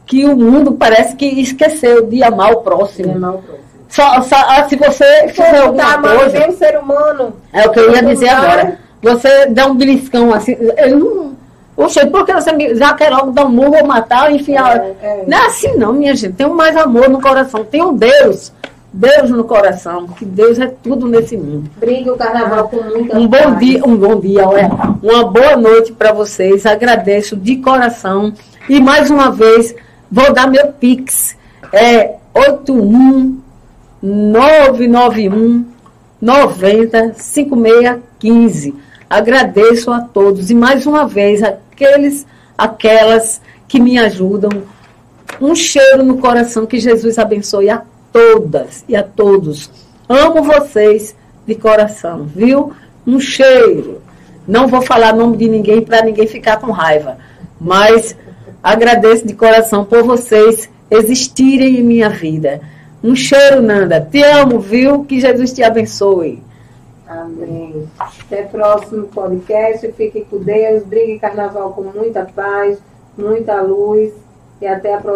Que o mundo parece que esqueceu de amar o próximo. Amar o próximo. Só, só, ah, se você fizer alguma tá coisa... Mesmo ser humano. É o que eu ia dizer agora. Você dá um beliscão assim... Ele não... Oxe, por que você me, já quer logo dar um murro ou matar, enfiar... É, é. Não é assim não, minha gente. Tem mais amor no coração. Tem um Deus Deus no coração, que Deus é tudo nesse mundo. Brigue o carnaval com muita Um bom dia, um bom dia, olha, uma boa noite para vocês. Agradeço de coração e mais uma vez vou dar meu pix. É 81 991 90 5615. Agradeço a todos e mais uma vez aqueles aquelas que me ajudam. Um cheiro no coração que Jesus abençoe a todas e a todos. Amo vocês de coração, viu? Um cheiro. Não vou falar nome de ninguém para ninguém ficar com raiva, mas agradeço de coração por vocês existirem em minha vida. Um cheiro, Nanda. Te amo, viu? Que Jesus te abençoe. Amém. Até próximo podcast. Fique com Deus. Brigue carnaval com muita paz, muita luz. E até a próxima.